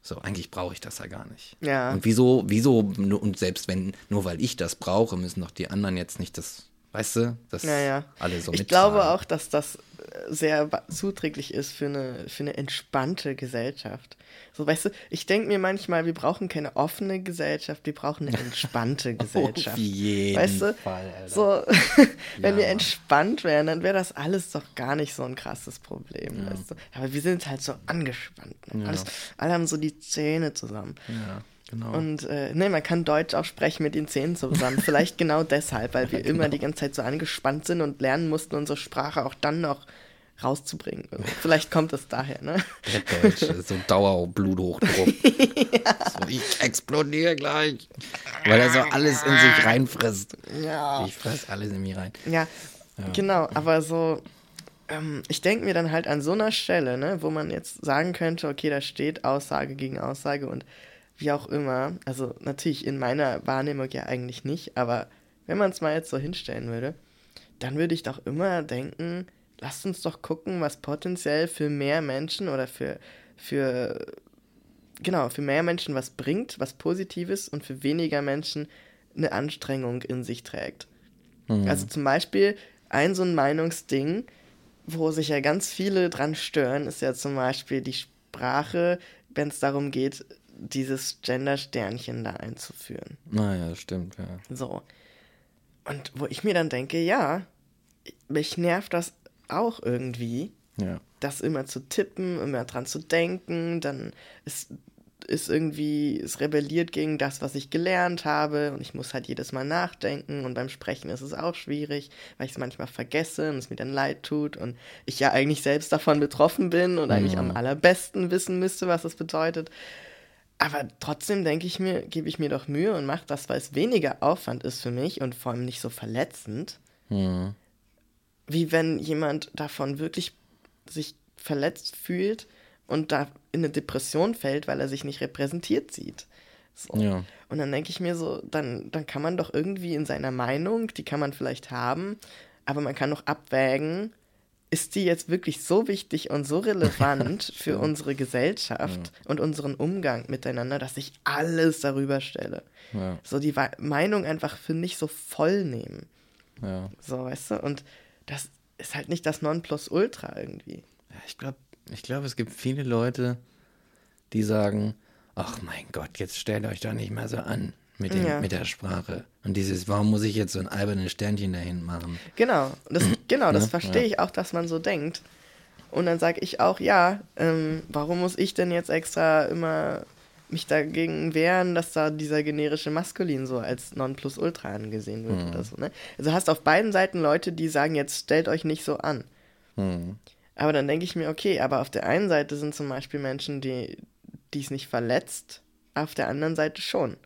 So, eigentlich brauche ich das ja gar nicht. Ja. Und wieso, wieso, und selbst wenn, nur weil ich das brauche, müssen doch die anderen jetzt nicht das, weißt du, das Ja, ja. alle so ich mittragen. glaube auch, dass das äh, sehr zuträglich ist für eine, für eine entspannte Gesellschaft. So, weißt du, ich denke mir manchmal, wir brauchen keine offene Gesellschaft, wir brauchen eine entspannte Gesellschaft. Auf jeden weißt du, Fall, Alter. so, wenn wir Mann. entspannt wären, dann wäre das alles doch gar nicht so ein krasses Problem. Weißt du? Aber wir sind halt so angespannt. Ne? Alles, alle haben so die Zähne zusammen. Ja, genau. Und äh, ne, man kann Deutsch auch sprechen mit den Zähnen zusammen. Vielleicht genau deshalb, weil wir immer die ganze Zeit so angespannt sind und lernen mussten, unsere Sprache auch dann noch rauszubringen. Also, vielleicht kommt es daher, ne? Der Deutsche, so Dauerblutochdruck. so, ich explodiere gleich. Weil er so alles in sich reinfrisst. Ja. Ich fress alles in mich rein. Ja, genau, aber so, ähm, ich denke mir dann halt an so einer Stelle, ne, wo man jetzt sagen könnte, okay, da steht Aussage gegen Aussage und wie auch immer, also natürlich in meiner Wahrnehmung ja eigentlich nicht, aber wenn man es mal jetzt so hinstellen würde, dann würde ich doch immer denken, lasst uns doch gucken, was potenziell für mehr Menschen oder für, für, genau, für mehr Menschen was bringt, was Positives und für weniger Menschen eine Anstrengung in sich trägt. Also zum Beispiel ein so ein Meinungsding, wo sich ja ganz viele dran stören, ist ja zum Beispiel die Sprache, wenn es darum geht, dieses Gender-Sternchen da einzuführen. Naja, stimmt, ja. So. Und wo ich mir dann denke, ja, mich nervt das auch irgendwie, Ja. das immer zu tippen, immer dran zu denken, dann ist, ist irgendwie, es rebelliert gegen das, was ich gelernt habe und ich muss halt jedes Mal nachdenken und beim Sprechen ist es auch schwierig, weil ich es manchmal vergesse und es mir dann leid tut und ich ja eigentlich selbst davon betroffen bin und eigentlich am allerbesten wissen müsste, was es bedeutet. Aber trotzdem denke ich mir, gebe ich mir doch Mühe und mache das, weil es weniger Aufwand ist für mich und vor allem nicht so verletzend Hm. wie wenn jemand davon wirklich sich verletzt fühlt und da in eine Depression fällt, weil er sich nicht repräsentiert sieht. So. Ja. Und dann denke ich mir so, dann, dann kann man doch irgendwie in seiner Meinung, die kann man vielleicht haben, aber man kann doch abwägen, ist die jetzt wirklich so wichtig und so relevant für unsere Gesellschaft und unseren Umgang miteinander, dass ich alles darüber stelle. Ja. So die Meinung einfach für nicht so voll nehmen. Ja. So, weißt du? Und das ist halt nicht das Nonplusultra irgendwie. Ja, ich glaube, ich glaub, es gibt viele Leute, die sagen, ach mein Gott, jetzt stellt euch doch nicht mehr so an mit, dem, Ja. mit der Sprache. Und dieses, warum muss ich jetzt so ein albernes Sternchen dahin machen? Genau, das, genau, das Ne? verstehe ich auch, dass man so denkt. Und dann sage ich auch, ja, ähm, warum muss ich denn jetzt extra immer mich dagegen wehren, dass da dieser generische Maskulin so als Nonplusultra angesehen wird oder so, ne? Also hast auf beiden Seiten Leute, die sagen, jetzt stellt euch nicht so an. Hm. Aber dann denke ich mir, okay, aber auf der einen Seite sind zum Beispiel Menschen, die die es nicht verletzt, auf der anderen Seite schon.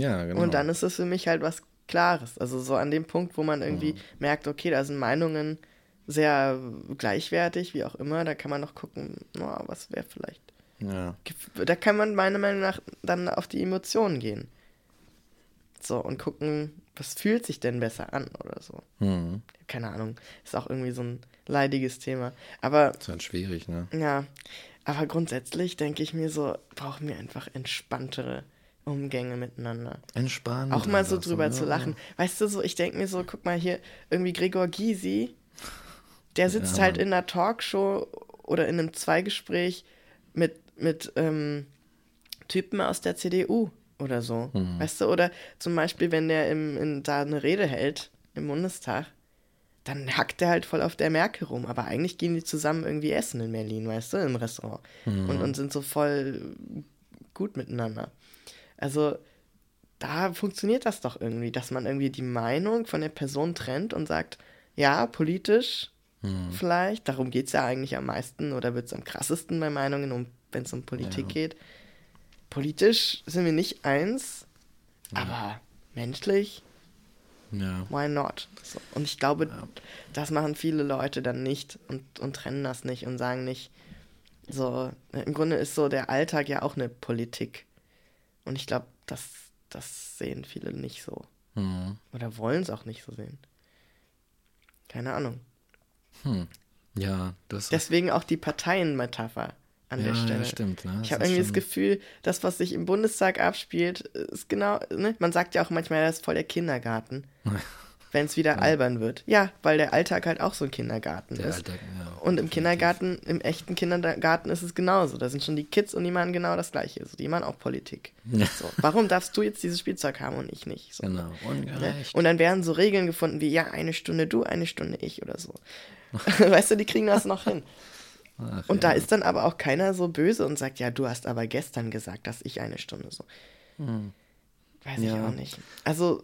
Ja, genau. Und dann ist es für mich halt was Klares. Also so an dem Punkt, wo man irgendwie merkt, okay, da sind Meinungen sehr gleichwertig, wie auch immer, da kann man noch gucken, oh, was wäre vielleicht. ja. Da kann man meiner Meinung nach dann auf die Emotionen gehen. So, und gucken, was fühlt sich denn besser an oder so. Hm. Keine Ahnung. Ist auch irgendwie so ein leidiges Thema. Aber Ist halt schwierig, ne? ja, aber grundsätzlich denke ich mir so, brauchen wir einfach entspanntere Umgänge miteinander. Entspannen. Auch mal so drüber ja. zu lachen. Weißt du, so, ich denke mir so, guck mal hier, irgendwie Gregor Gysi, der sitzt Ja, halt in einer Talkshow oder in einem Zweigespräch mit, mit ähm, Typen aus der CDU oder so. Mhm. Weißt du, oder zum Beispiel, wenn der im, in, da eine Rede hält im Bundestag, dann hackt er halt voll auf der Merkel rum. Aber eigentlich gehen die zusammen irgendwie essen in Berlin, weißt du, im Restaurant. Mhm. Und, und sind so voll gut miteinander. Also da funktioniert das doch irgendwie, dass man irgendwie die Meinung von der Person trennt und sagt, ja, politisch Hm. vielleicht, darum geht es ja eigentlich am meisten oder wird es am krassesten bei Meinungen, um, wenn es um Politik Ja. geht. Politisch sind wir nicht eins, aber menschlich, Ja. why not? So. Und ich glaube, das machen viele Leute dann nicht und, und trennen das nicht und sagen nicht, so, im Grunde ist so der Alltag ja auch eine Politik. Und ich glaube, das, das sehen viele nicht so. Hm. Oder wollen es auch nicht so sehen. Keine Ahnung. Ja, das Deswegen auch die Parteienmetapher an ja, der Stelle. Ja, stimmt. Ne? Ich habe irgendwie das Gefühl, das, was sich im Bundestag abspielt, ist genau, ne? Man sagt ja auch manchmal, das ist voll der Kindergarten, wenn es wieder albern wird. Ja, weil der Alltag halt auch so ein Kindergarten Der ist. Alltag, ja, und im. Kindergarten, im echten Kindergarten ist es genauso. Da sind schon die Kids und die machen genau das Gleiche. Also die machen auch Politik. Ja. So, warum darfst du jetzt dieses Spielzeug haben und ich nicht? So. Genau, Ne? ungerecht. Und dann werden so Regeln gefunden wie, ja, eine Stunde du, eine Stunde ich oder so. weißt du, die kriegen das noch hin. Ach, Und da ja. ist dann aber auch keiner so böse und sagt, ja, du hast aber gestern gesagt, dass ich eine Stunde so. Weiß ich Ja. auch nicht. Also,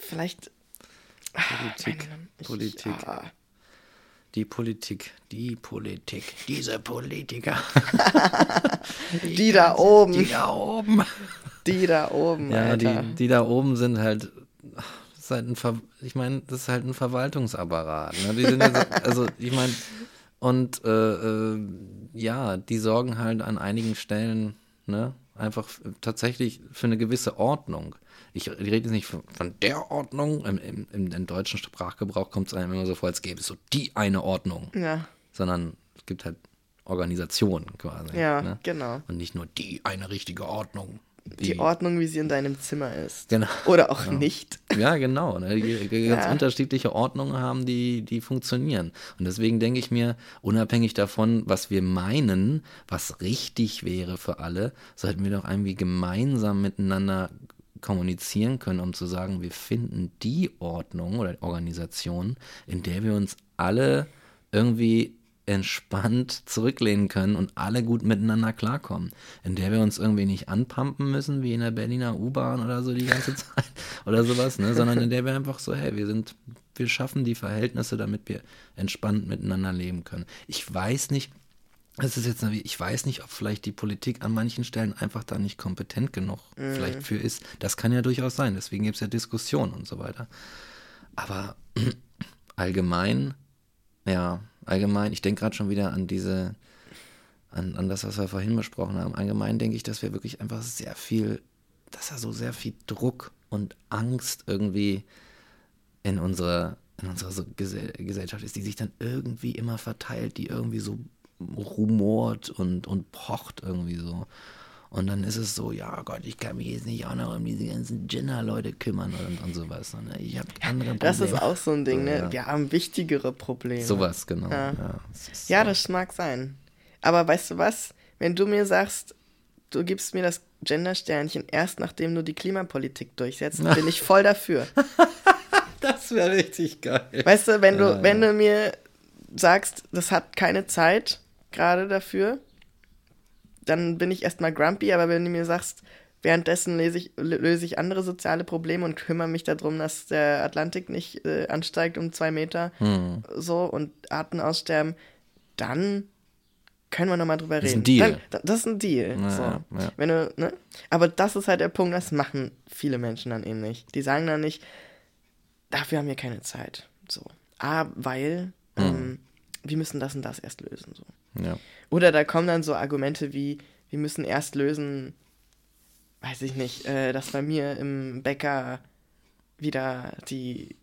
vielleicht. Politik, Meine- ich- Politik. ah. Die Politik, die Politik, diese Politiker. die da oben, Die da oben. die da oben, Ja, Alter. die, die da oben sind halt. halt ein Ver ich meine, das ist halt ein Verwaltungsapparat. Ne? Die sind ja so, also, ich meine, und äh, äh, ja, die sorgen halt an einigen Stellen, ne, einfach tatsächlich für eine gewisse Ordnung. Ich, ich rede jetzt nicht von, von der Ordnung. Im, im, im, im deutschen Sprachgebrauch kommt es einem immer so vor, als gäbe es so die eine Ordnung, ja, sondern es gibt halt Organisationen quasi. ja, ne? genau. Und nicht nur die eine richtige Ordnung. Die Ordnung, wie sie in deinem Zimmer ist. Genau. Oder auch nicht. Ja, genau. Ne? Ganz Ja. unterschiedliche Ordnungen haben, die, die funktionieren. Und deswegen denke ich mir, unabhängig davon, was wir meinen, was richtig wäre für alle, sollten wir doch irgendwie gemeinsam miteinander kommunizieren können, um zu sagen, wir finden die Ordnung oder Organisation, in der wir uns alle irgendwie entspannt zurücklehnen können und alle gut miteinander klarkommen. In der wir uns irgendwie nicht anpumpen müssen, wie in der Berliner U-Bahn oder so die ganze Zeit oder sowas, ne? sondern in der wir einfach so, hey, wir sind, wir schaffen die Verhältnisse, damit wir entspannt miteinander leben können. Ich weiß nicht, es ist jetzt, ich weiß nicht, ob vielleicht die Politik an manchen Stellen einfach da nicht kompetent genug vielleicht für ist. Das kann ja durchaus sein. Deswegen gibt es ja Diskussionen und so weiter. Aber allgemein, ja, allgemein, ich denke gerade schon wieder an diese, an, an das, was wir vorhin besprochen haben. Allgemein denke ich, dass wir wirklich einfach sehr viel, dass da so sehr viel Druck und Angst irgendwie in unserer, in unserer Gesell Gesellschaft ist, die sich dann irgendwie immer verteilt, die irgendwie so rumort und, und pocht irgendwie so. Und dann ist es so, ja Gott, ich kann mich jetzt nicht auch noch um diese ganzen Gender-Leute kümmern und, und sowas. Ne? Ich habe andere Probleme. Das ist auch so ein Ding, ne? ja. Wir haben wichtigere Probleme. Sowas, genau. Ja. Ja, ist Ja, das mag sein. Aber weißt du was? Wenn du mir sagst, du gibst mir das Gender-Sternchen erst nachdem du die Klimapolitik durchsetzt, bin ich voll dafür. das wäre richtig geil. Weißt du, wenn du, Ja, wenn du mir sagst, das hat keine Zeit gerade dafür, dann bin ich erstmal grumpy, aber wenn du mir sagst, währenddessen lese ich, lö- löse ich andere soziale Probleme und kümmere mich darum, dass der Atlantik nicht äh, ansteigt um zwei Meter Hm. so und Arten aussterben, dann können wir nochmal drüber Das ist reden. ein Deal. Dann, da- das ist ein Deal. Ja, so. ja. Wenn du, ne? Aber das ist halt der Punkt, das machen viele Menschen dann eben nicht. Die sagen dann nicht, dafür haben wir keine Zeit. So. Ah, weil Hm. ähm, wir müssen das und das erst lösen. So. Ja. Oder da kommen dann so Argumente wie, wir müssen erst lösen, weiß ich nicht, äh, dass bei mir im Bäcker wieder die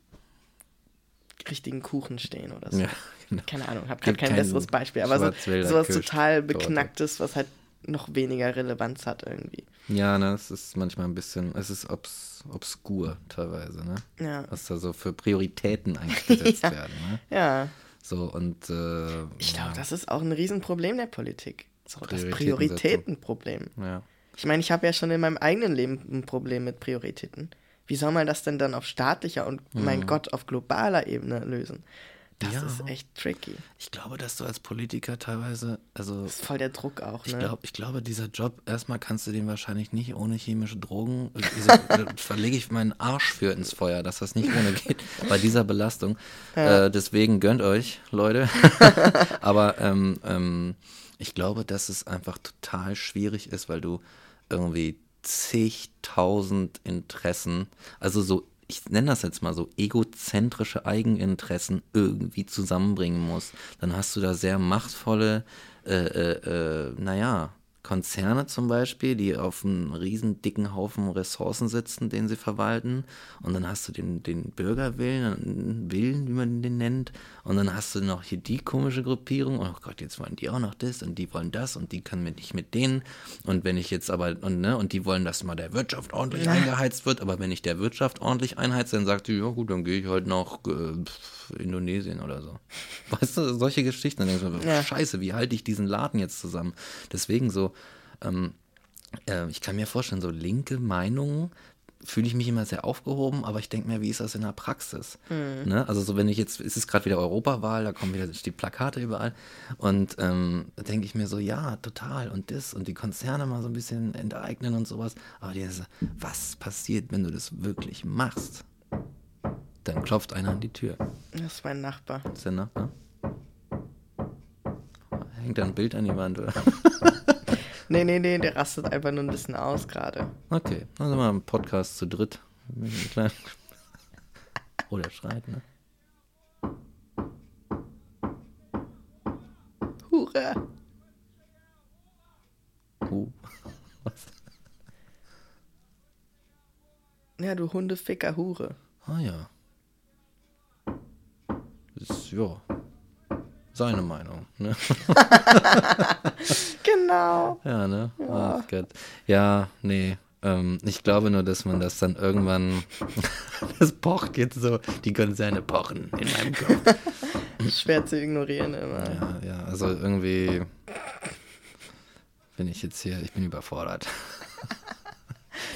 richtigen Kuchen stehen oder so. ja, genau. Keine Ahnung, habe gerade kein kein besseres Beispiel, aber so, sowas total beknacktes, was halt noch weniger Relevanz hat irgendwie. Ja, ne, es ist manchmal ein bisschen, es ist obs, obskur teilweise, ne? Ja. Was da so für Prioritäten eigentlich gesetzt Ja. werden, ne? Ja, So, und äh, ich glaube, das ist auch ein Riesenproblem der Politik. So, das. Prioritätenproblem. ja. Ich meine, ich habe ja schon in meinem eigenen Leben ein Problem mit Prioritäten. Wie soll man das denn dann auf staatlicher und, mein Gott, auf globaler Ebene lösen? Das. Ja. ist echt tricky. Ich glaube, dass du als Politiker teilweise, also Das ist voll der Druck auch, ich, ne? glaub, ich glaube, dieser Job, erstmal kannst du den wahrscheinlich nicht ohne chemische Drogen, diese, da verlege ich meinen Arsch für ins Feuer, dass das nicht ohne geht, bei dieser Belastung. Äh, deswegen gönnt euch, Leute. Aber ähm, ähm, ich glaube, dass es einfach total schwierig ist, weil du irgendwie zigtausend Interessen, also so, ich nenne das jetzt mal so, egozentrische Eigeninteressen irgendwie zusammenbringen musst. Dann hast du da sehr machtvolle, äh, äh, äh, naja, Konzerne zum Beispiel, die auf einem riesen dicken Haufen Ressourcen sitzen, den sie verwalten. Und dann hast du den, den Bürgerwillen, Willen, wie man den nennt. Und dann hast du noch hier die komische Gruppierung. Oh Gott, jetzt wollen die auch noch das und die wollen das und die können mit nicht mit denen. Und wenn ich jetzt aber, und, ne, und die wollen, dass mal der Wirtschaft ordentlich eingeheizt wird. Aber wenn ich der Wirtschaft ordentlich einheize, dann sagt die, ja gut, dann gehe ich halt nach äh, Indonesien oder so. Weißt du, solche Geschichten. Dann denkst du, mir, Ja. scheiße, wie halte ich diesen Laden jetzt zusammen? Deswegen so, ähm, äh, ich kann mir vorstellen, so linke Meinungen fühle ich mich immer sehr aufgehoben, aber ich denke mir, wie ist das in der Praxis? Ne? Also so, wenn ich jetzt, es ist gerade wieder Europawahl, da kommen wieder die Plakate überall und ähm, da denke ich mir so, ja, total und das und die Konzerne mal so ein bisschen enteignen und sowas, aber diese, was passiert, wenn du das wirklich machst? Dann klopft einer an die Tür. Das ist mein Nachbar. Ist der Nachbar? Hängt da ein Bild an die Wand, oder? Nee, nee, nee, der rastet einfach nur ein bisschen aus gerade. Okay, dann sind wir im Podcast zu dritt. Kleinen- Oh, schreit, ne? Hure. Uh. Was? Ja, du Hundeficker Hure. Ah ja. Ist, ja. Seine Meinung, ne? Genau. Ja, ne? Ach Gott. Ja, nee. Ähm, ich glaube nur, dass man das dann irgendwann. das pocht jetzt so. Die Konzerne pochen in meinem Kopf. Schwer zu ignorieren immer. Ja, ja, also irgendwie bin ich jetzt hier, ich bin überfordert.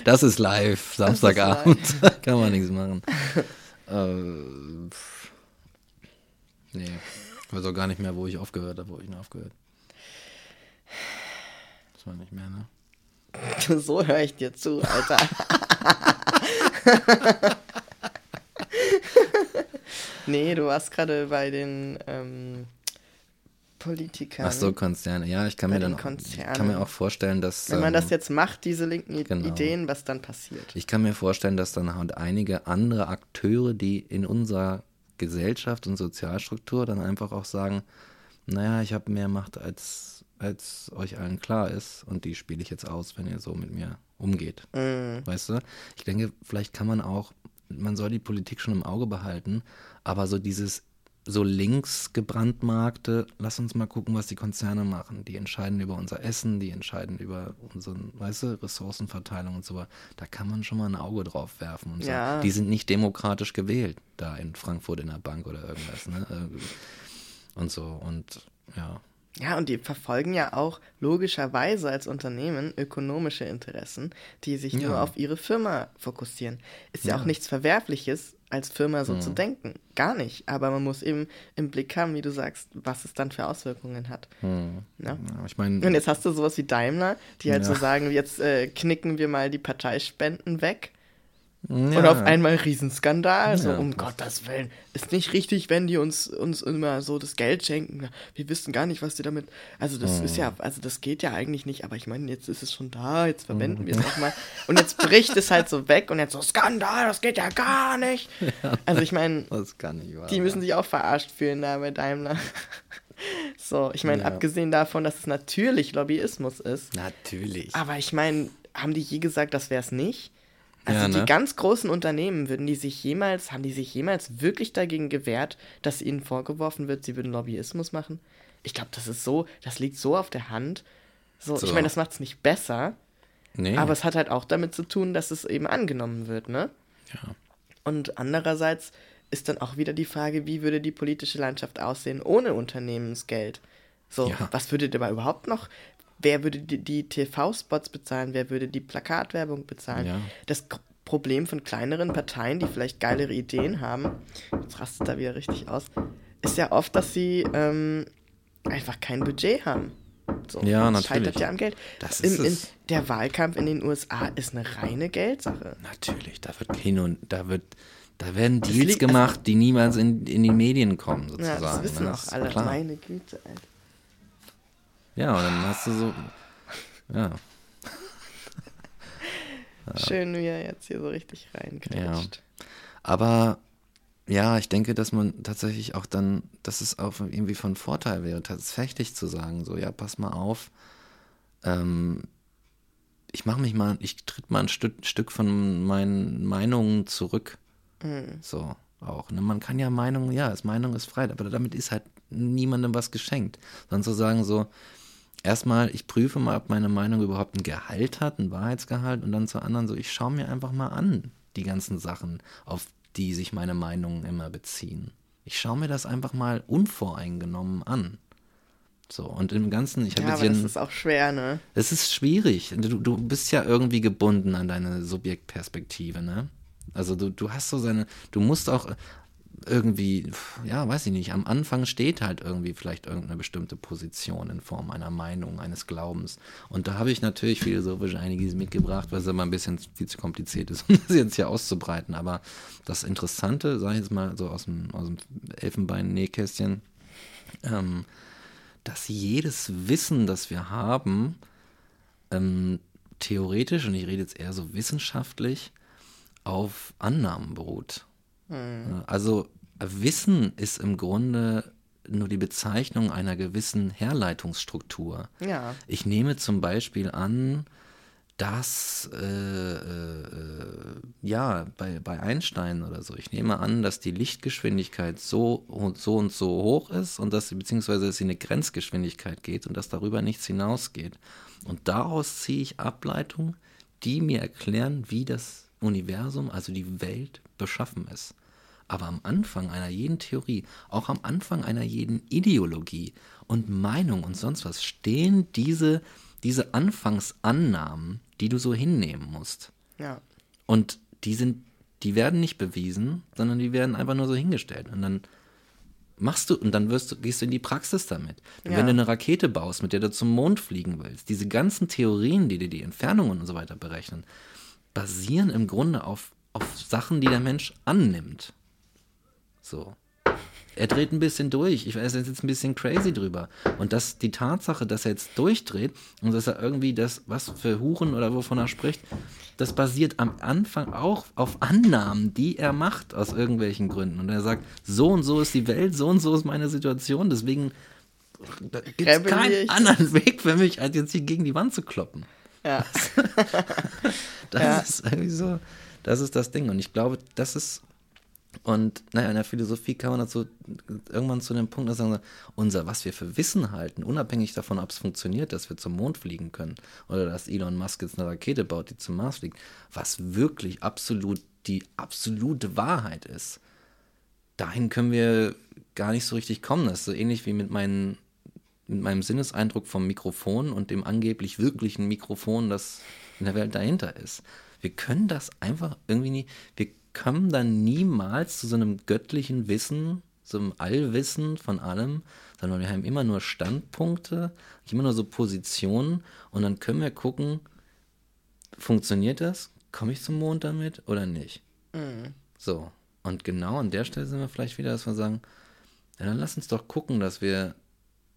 Das ist live, Samstagabend, kann man nichts machen. äh, nee, ich weiß auch gar nicht mehr, wo ich aufgehört habe, wo ich noch aufgehört. Das war nicht mehr, ne? So höre ich dir zu, Alter. nee, du warst gerade bei den ähm, Politikern. Ach so, Konzerne. Ja, ich kann Bei mir dann, ich Konzernen. kann mir auch vorstellen, dass Wenn man ähm, das jetzt macht, diese linken genau. Ideen, was dann passiert. Ich kann mir vorstellen, dass dann halt einige andere Akteure, die in unserer Gesellschaft und Sozialstruktur dann einfach auch sagen, naja, ich habe mehr Macht, als, als euch allen klar ist und die spiele ich jetzt aus, wenn ihr so mit mir umgeht. Mm, Weißt du? Ich denke, vielleicht kann man auch, man soll die Politik schon im Auge behalten, aber so dieses so links gebrandmarkte, lass uns mal gucken, was die Konzerne machen. Die entscheiden über unser Essen, die entscheiden über unsere, weißt du, Ressourcenverteilung und so weiter. Da kann man schon mal ein Auge drauf werfen und Ja. sagen, die sind nicht demokratisch gewählt, da in Frankfurt in der Bank oder irgendwas, ne? Und so, und ja. Ja, und die verfolgen ja auch logischerweise als Unternehmen ökonomische Interessen, die sich nur Ja. auf ihre Firma fokussieren. Ist ja, Ja. auch nichts Verwerfliches, als Firma so Mhm. zu denken. Gar nicht. Aber man muss eben im Blick haben, wie du sagst, was es dann für Auswirkungen hat. Hm. Ja. Ja, ich meine, Und jetzt hast du sowas wie Daimler, die halt Ja. so sagen, jetzt äh, knicken wir mal die Parteispenden weg. Ja, Und auf einmal Riesenskandal. So, Ja. um Gottes Willen. Ist nicht richtig, wenn die uns, uns immer so das Geld schenken. Wir wissen gar nicht, was die damit. Also, das ist Mhm. ja, also das geht ja eigentlich nicht. Aber ich meine, jetzt ist es schon da, jetzt verwenden Mhm. wir es auch mal. Und jetzt bricht es halt so weg und jetzt so Skandal, das geht ja gar nicht. Also, ich meine, die müssen sich auch verarscht fühlen da bei Daimler. So, ich meine, Ja. abgesehen davon, dass es natürlich Lobbyismus ist. Natürlich. Aber ich meine, haben die je gesagt, das wäre es nicht? Also Ja, die ne? ganz großen Unternehmen würden die sich jemals, haben die sich jemals wirklich dagegen gewehrt, dass ihnen vorgeworfen wird, sie würden Lobbyismus machen? Ich glaube, das ist so, das liegt so auf der Hand. So, So. ich meine, das macht es nicht besser, nee. aber es hat halt auch damit zu tun, dass es eben angenommen wird, ne? ja. Und andererseits ist dann auch wieder die Frage, wie würde die politische Landschaft aussehen ohne Unternehmensgeld? So, Ja. was würde denn überhaupt noch, wer würde die, die TV-Spots bezahlen, wer würde die Plakatwerbung bezahlen? Ja. Das Problem von kleineren Parteien, die vielleicht geilere Ideen haben, jetzt rastet da wieder richtig aus, ist ja oft, dass sie ähm, einfach kein Budget haben. So, Ja, das natürlich. scheitert ja am Geld. Das Im, ist in, es. der Wahlkampf in den USA ist eine reine Geldsache. Natürlich, da wird hin und da wird, da werden Das Deals liegt- gemacht, die niemals in, in die Medien kommen, Ja, sozusagen. das wissen ne? auch ist alle. Klar. Meine Güte, Alter. Ja, und dann hast du so, ja, Schön, wie er jetzt hier so richtig reinkriegt. aber ja, ich denke, dass man tatsächlich auch dann, dass es auch irgendwie von Vorteil wäre, tatsächlich zu sagen, so, ja, pass mal auf, ähm, ich mache mich mal, ich tritt mal ein Stück, Stück von meinen Meinungen zurück. So auch. Ne? Man kann ja Meinung, ja, es Meinung ist frei, aber damit ist halt niemandem was geschenkt. Sondern zu sagen so, erstmal, ich prüfe mal, ob meine Meinung überhaupt ein Gehalt hat, ein Wahrheitsgehalt und dann zur anderen so, ich schaue mir einfach mal an, die ganzen Sachen, auf die sich meine Meinungen immer beziehen. Ich schaue mir das einfach mal unvoreingenommen an. So, und im Ganzen, ich habe Ja, jetzt aber das ist auch schwer, ne? es ist schwierig. Du, du bist ja irgendwie gebunden an deine Subjektperspektive, ne? Also du, du hast so seine, du musst auch irgendwie, ja, weiß ich nicht, am Anfang steht halt irgendwie vielleicht irgendeine bestimmte Position in Form einer Meinung, eines Glaubens. Und da habe ich natürlich philosophisch einiges mitgebracht, was aber ein bisschen viel zu kompliziert ist, um das jetzt hier auszubreiten. Aber das Interessante, sage ich jetzt mal so aus dem, aus dem Elfenbein-Nähkästchen, ähm, dass jedes Wissen, das wir haben, ähm, theoretisch, und ich rede jetzt eher so wissenschaftlich, auf Annahmen beruht. Ja, Also Wissen ist im Grunde nur die Bezeichnung einer gewissen Herleitungsstruktur. Ja. Ich nehme zum Beispiel an, dass, äh, äh, ja, bei, bei Einstein oder so, ich nehme an, dass die Lichtgeschwindigkeit so und so und so hoch ist und dass sie, beziehungsweise, dass sie eine Grenzgeschwindigkeit geht und dass darüber nichts hinausgeht. Und daraus ziehe ich Ableitungen, die mir erklären, wie das Universum, also die Welt, beschaffen ist. Aber am Anfang einer jeden Theorie, auch am Anfang einer jeden Ideologie und Meinung und sonst was, stehen diese, diese Anfangsannahmen, die du so hinnehmen musst. Ja. Und die sind, die werden nicht bewiesen, sondern die werden einfach nur so hingestellt. Und dann machst du, und dann wirst du, gehst du in die Praxis damit. Ja. Wenn du eine Rakete baust, mit der du zum Mond fliegen willst, diese ganzen Theorien, die dir die Entfernungen und so weiter berechnen, basieren im Grunde auf, auf Sachen, die der Mensch annimmt. So. Er dreht ein bisschen durch. Ich weiß, er ist jetzt ein bisschen crazy drüber. Und das, die Tatsache, dass er jetzt durchdreht und dass er irgendwie das, was für Huren oder wovon er spricht, das basiert am Anfang auch auf Annahmen, die er macht aus irgendwelchen Gründen. Und er sagt, so und so ist die Welt, so und so ist meine Situation, deswegen gibt es keinen anderen Weg für mich, als jetzt hier gegen die Wand zu kloppen. Ja. Das Ja. ist irgendwie so, das ist das Ding. Und ich glaube, das ist, Und naja, in der Philosophie kann man dazu irgendwann zu dem Punkt sagen, unser, was wir für Wissen halten, unabhängig davon, ob es funktioniert, dass wir zum Mond fliegen können oder dass Elon Musk jetzt eine Rakete baut, die zum Mars fliegt, was wirklich absolut die absolute Wahrheit ist, dahin können wir gar nicht so richtig kommen. Das ist so ähnlich wie mit, meinen, mit meinem Sinneseindruck vom Mikrofon und dem angeblich wirklichen Mikrofon, das in der Welt dahinter ist. Wir können das einfach irgendwie nie, wir kommen dann niemals zu so einem göttlichen Wissen, so einem Allwissen von allem, sondern wir haben immer nur Standpunkte, immer nur so Positionen und dann können wir gucken, funktioniert das? Komme ich zum Mond damit oder nicht? Mhm. So. Und genau an der Stelle sind wir vielleicht wieder, dass wir sagen, ja, dann lass uns doch gucken, dass wir,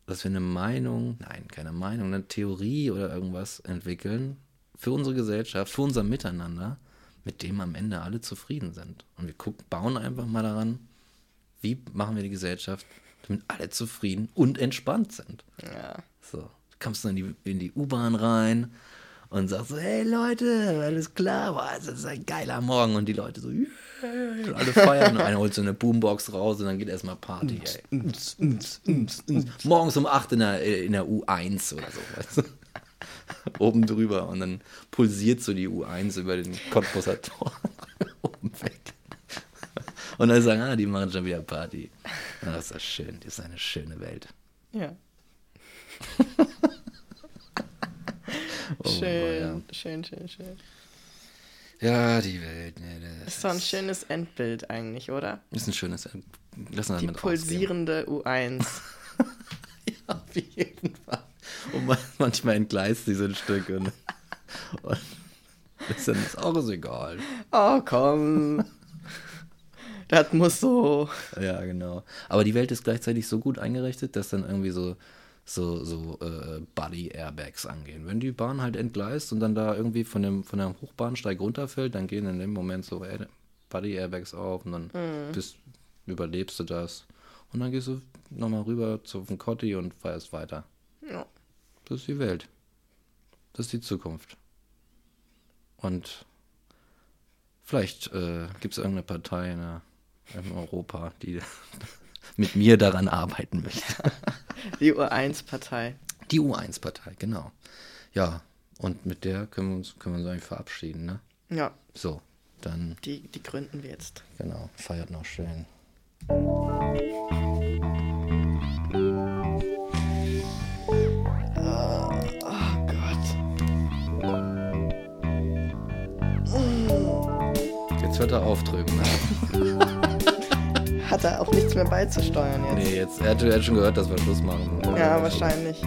dass wir eine Meinung, nein, keine Meinung, eine Theorie oder irgendwas entwickeln für unsere Gesellschaft, für unser Miteinander, mit dem am Ende alle zufrieden sind. Und wir gucken, bauen einfach mal daran, wie machen wir die Gesellschaft, damit alle zufrieden und entspannt sind. Ja. So. Du kommst dann in die, in die U-Bahn rein und sagst so, hey Leute, alles klar, boah, das ist ein geiler Morgen. Und die Leute so, yeah. und alle feiern. Und einer holt so eine Boombox raus und dann geht erstmal Party, ey. Morgens um 8 in der, in der U1 oder so, weißt du? oben drüber und dann pulsiert so die U1 über den Cottbusser Tor oben weg. Und dann sagen, ah, die machen schon wieder Party. Ja, das ist schön, das ist eine schöne Welt. Ja. oh, schön, ja. schön, schön, schön. Ja, die Welt. Nee, das ist so ein schönes Endbild eigentlich, oder? Ist ein schönes Endbild. Die pulsierende U1. ja, auf jeden Fall. Und manchmal entgleist sie so ein Stück. Und, und ist dann ist auch so egal. Oh, komm. Das muss so. Ja, genau. Aber die Welt ist gleichzeitig so gut eingerichtet, dass dann irgendwie so, so, so äh, Body-Airbags angehen. Wenn die Bahn halt entgleist und dann da irgendwie von dem, von dem Hochbahnsteig runterfällt, dann gehen in dem Moment so Body-Airbags auf und dann mhm. bist, überlebst du das. Und dann gehst du nochmal rüber zum Cotti und feierst weiter. Ja. Das ist die Welt. Das ist die Zukunft. Und vielleicht äh, gibt es irgendeine Partei in, in, Europa, die mit mir daran arbeiten möchte. Die U1-Partei. Die U1-Partei, genau. Ja, und mit der können wir uns, können wir uns eigentlich verabschieden, ne? Ja. So, dann. Die, die gründen wir jetzt. Genau, feiert noch schön. Jetzt hört er auf drüben. Ne? Hat er auch nichts mehr beizusteuern jetzt. Nee, jetzt, er hat, er hat schon gehört, dass wir Schluss machen. Ja, wahrscheinlich.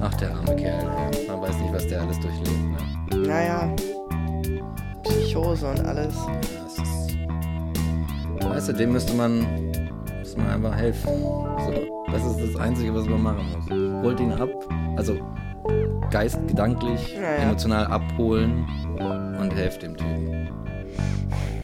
Ach, der arme Kerl. Man weiß nicht, was der alles durchlebt, ne? Naja. Psychose und alles. Ja, ist. Weißt du, dem müsste man, müsste man einfach helfen. So, das ist das Einzige, was man machen muss. Holt ihn ab, also Geist, gedanklich, ja, ja. emotional abholen und helft dem Typen. Música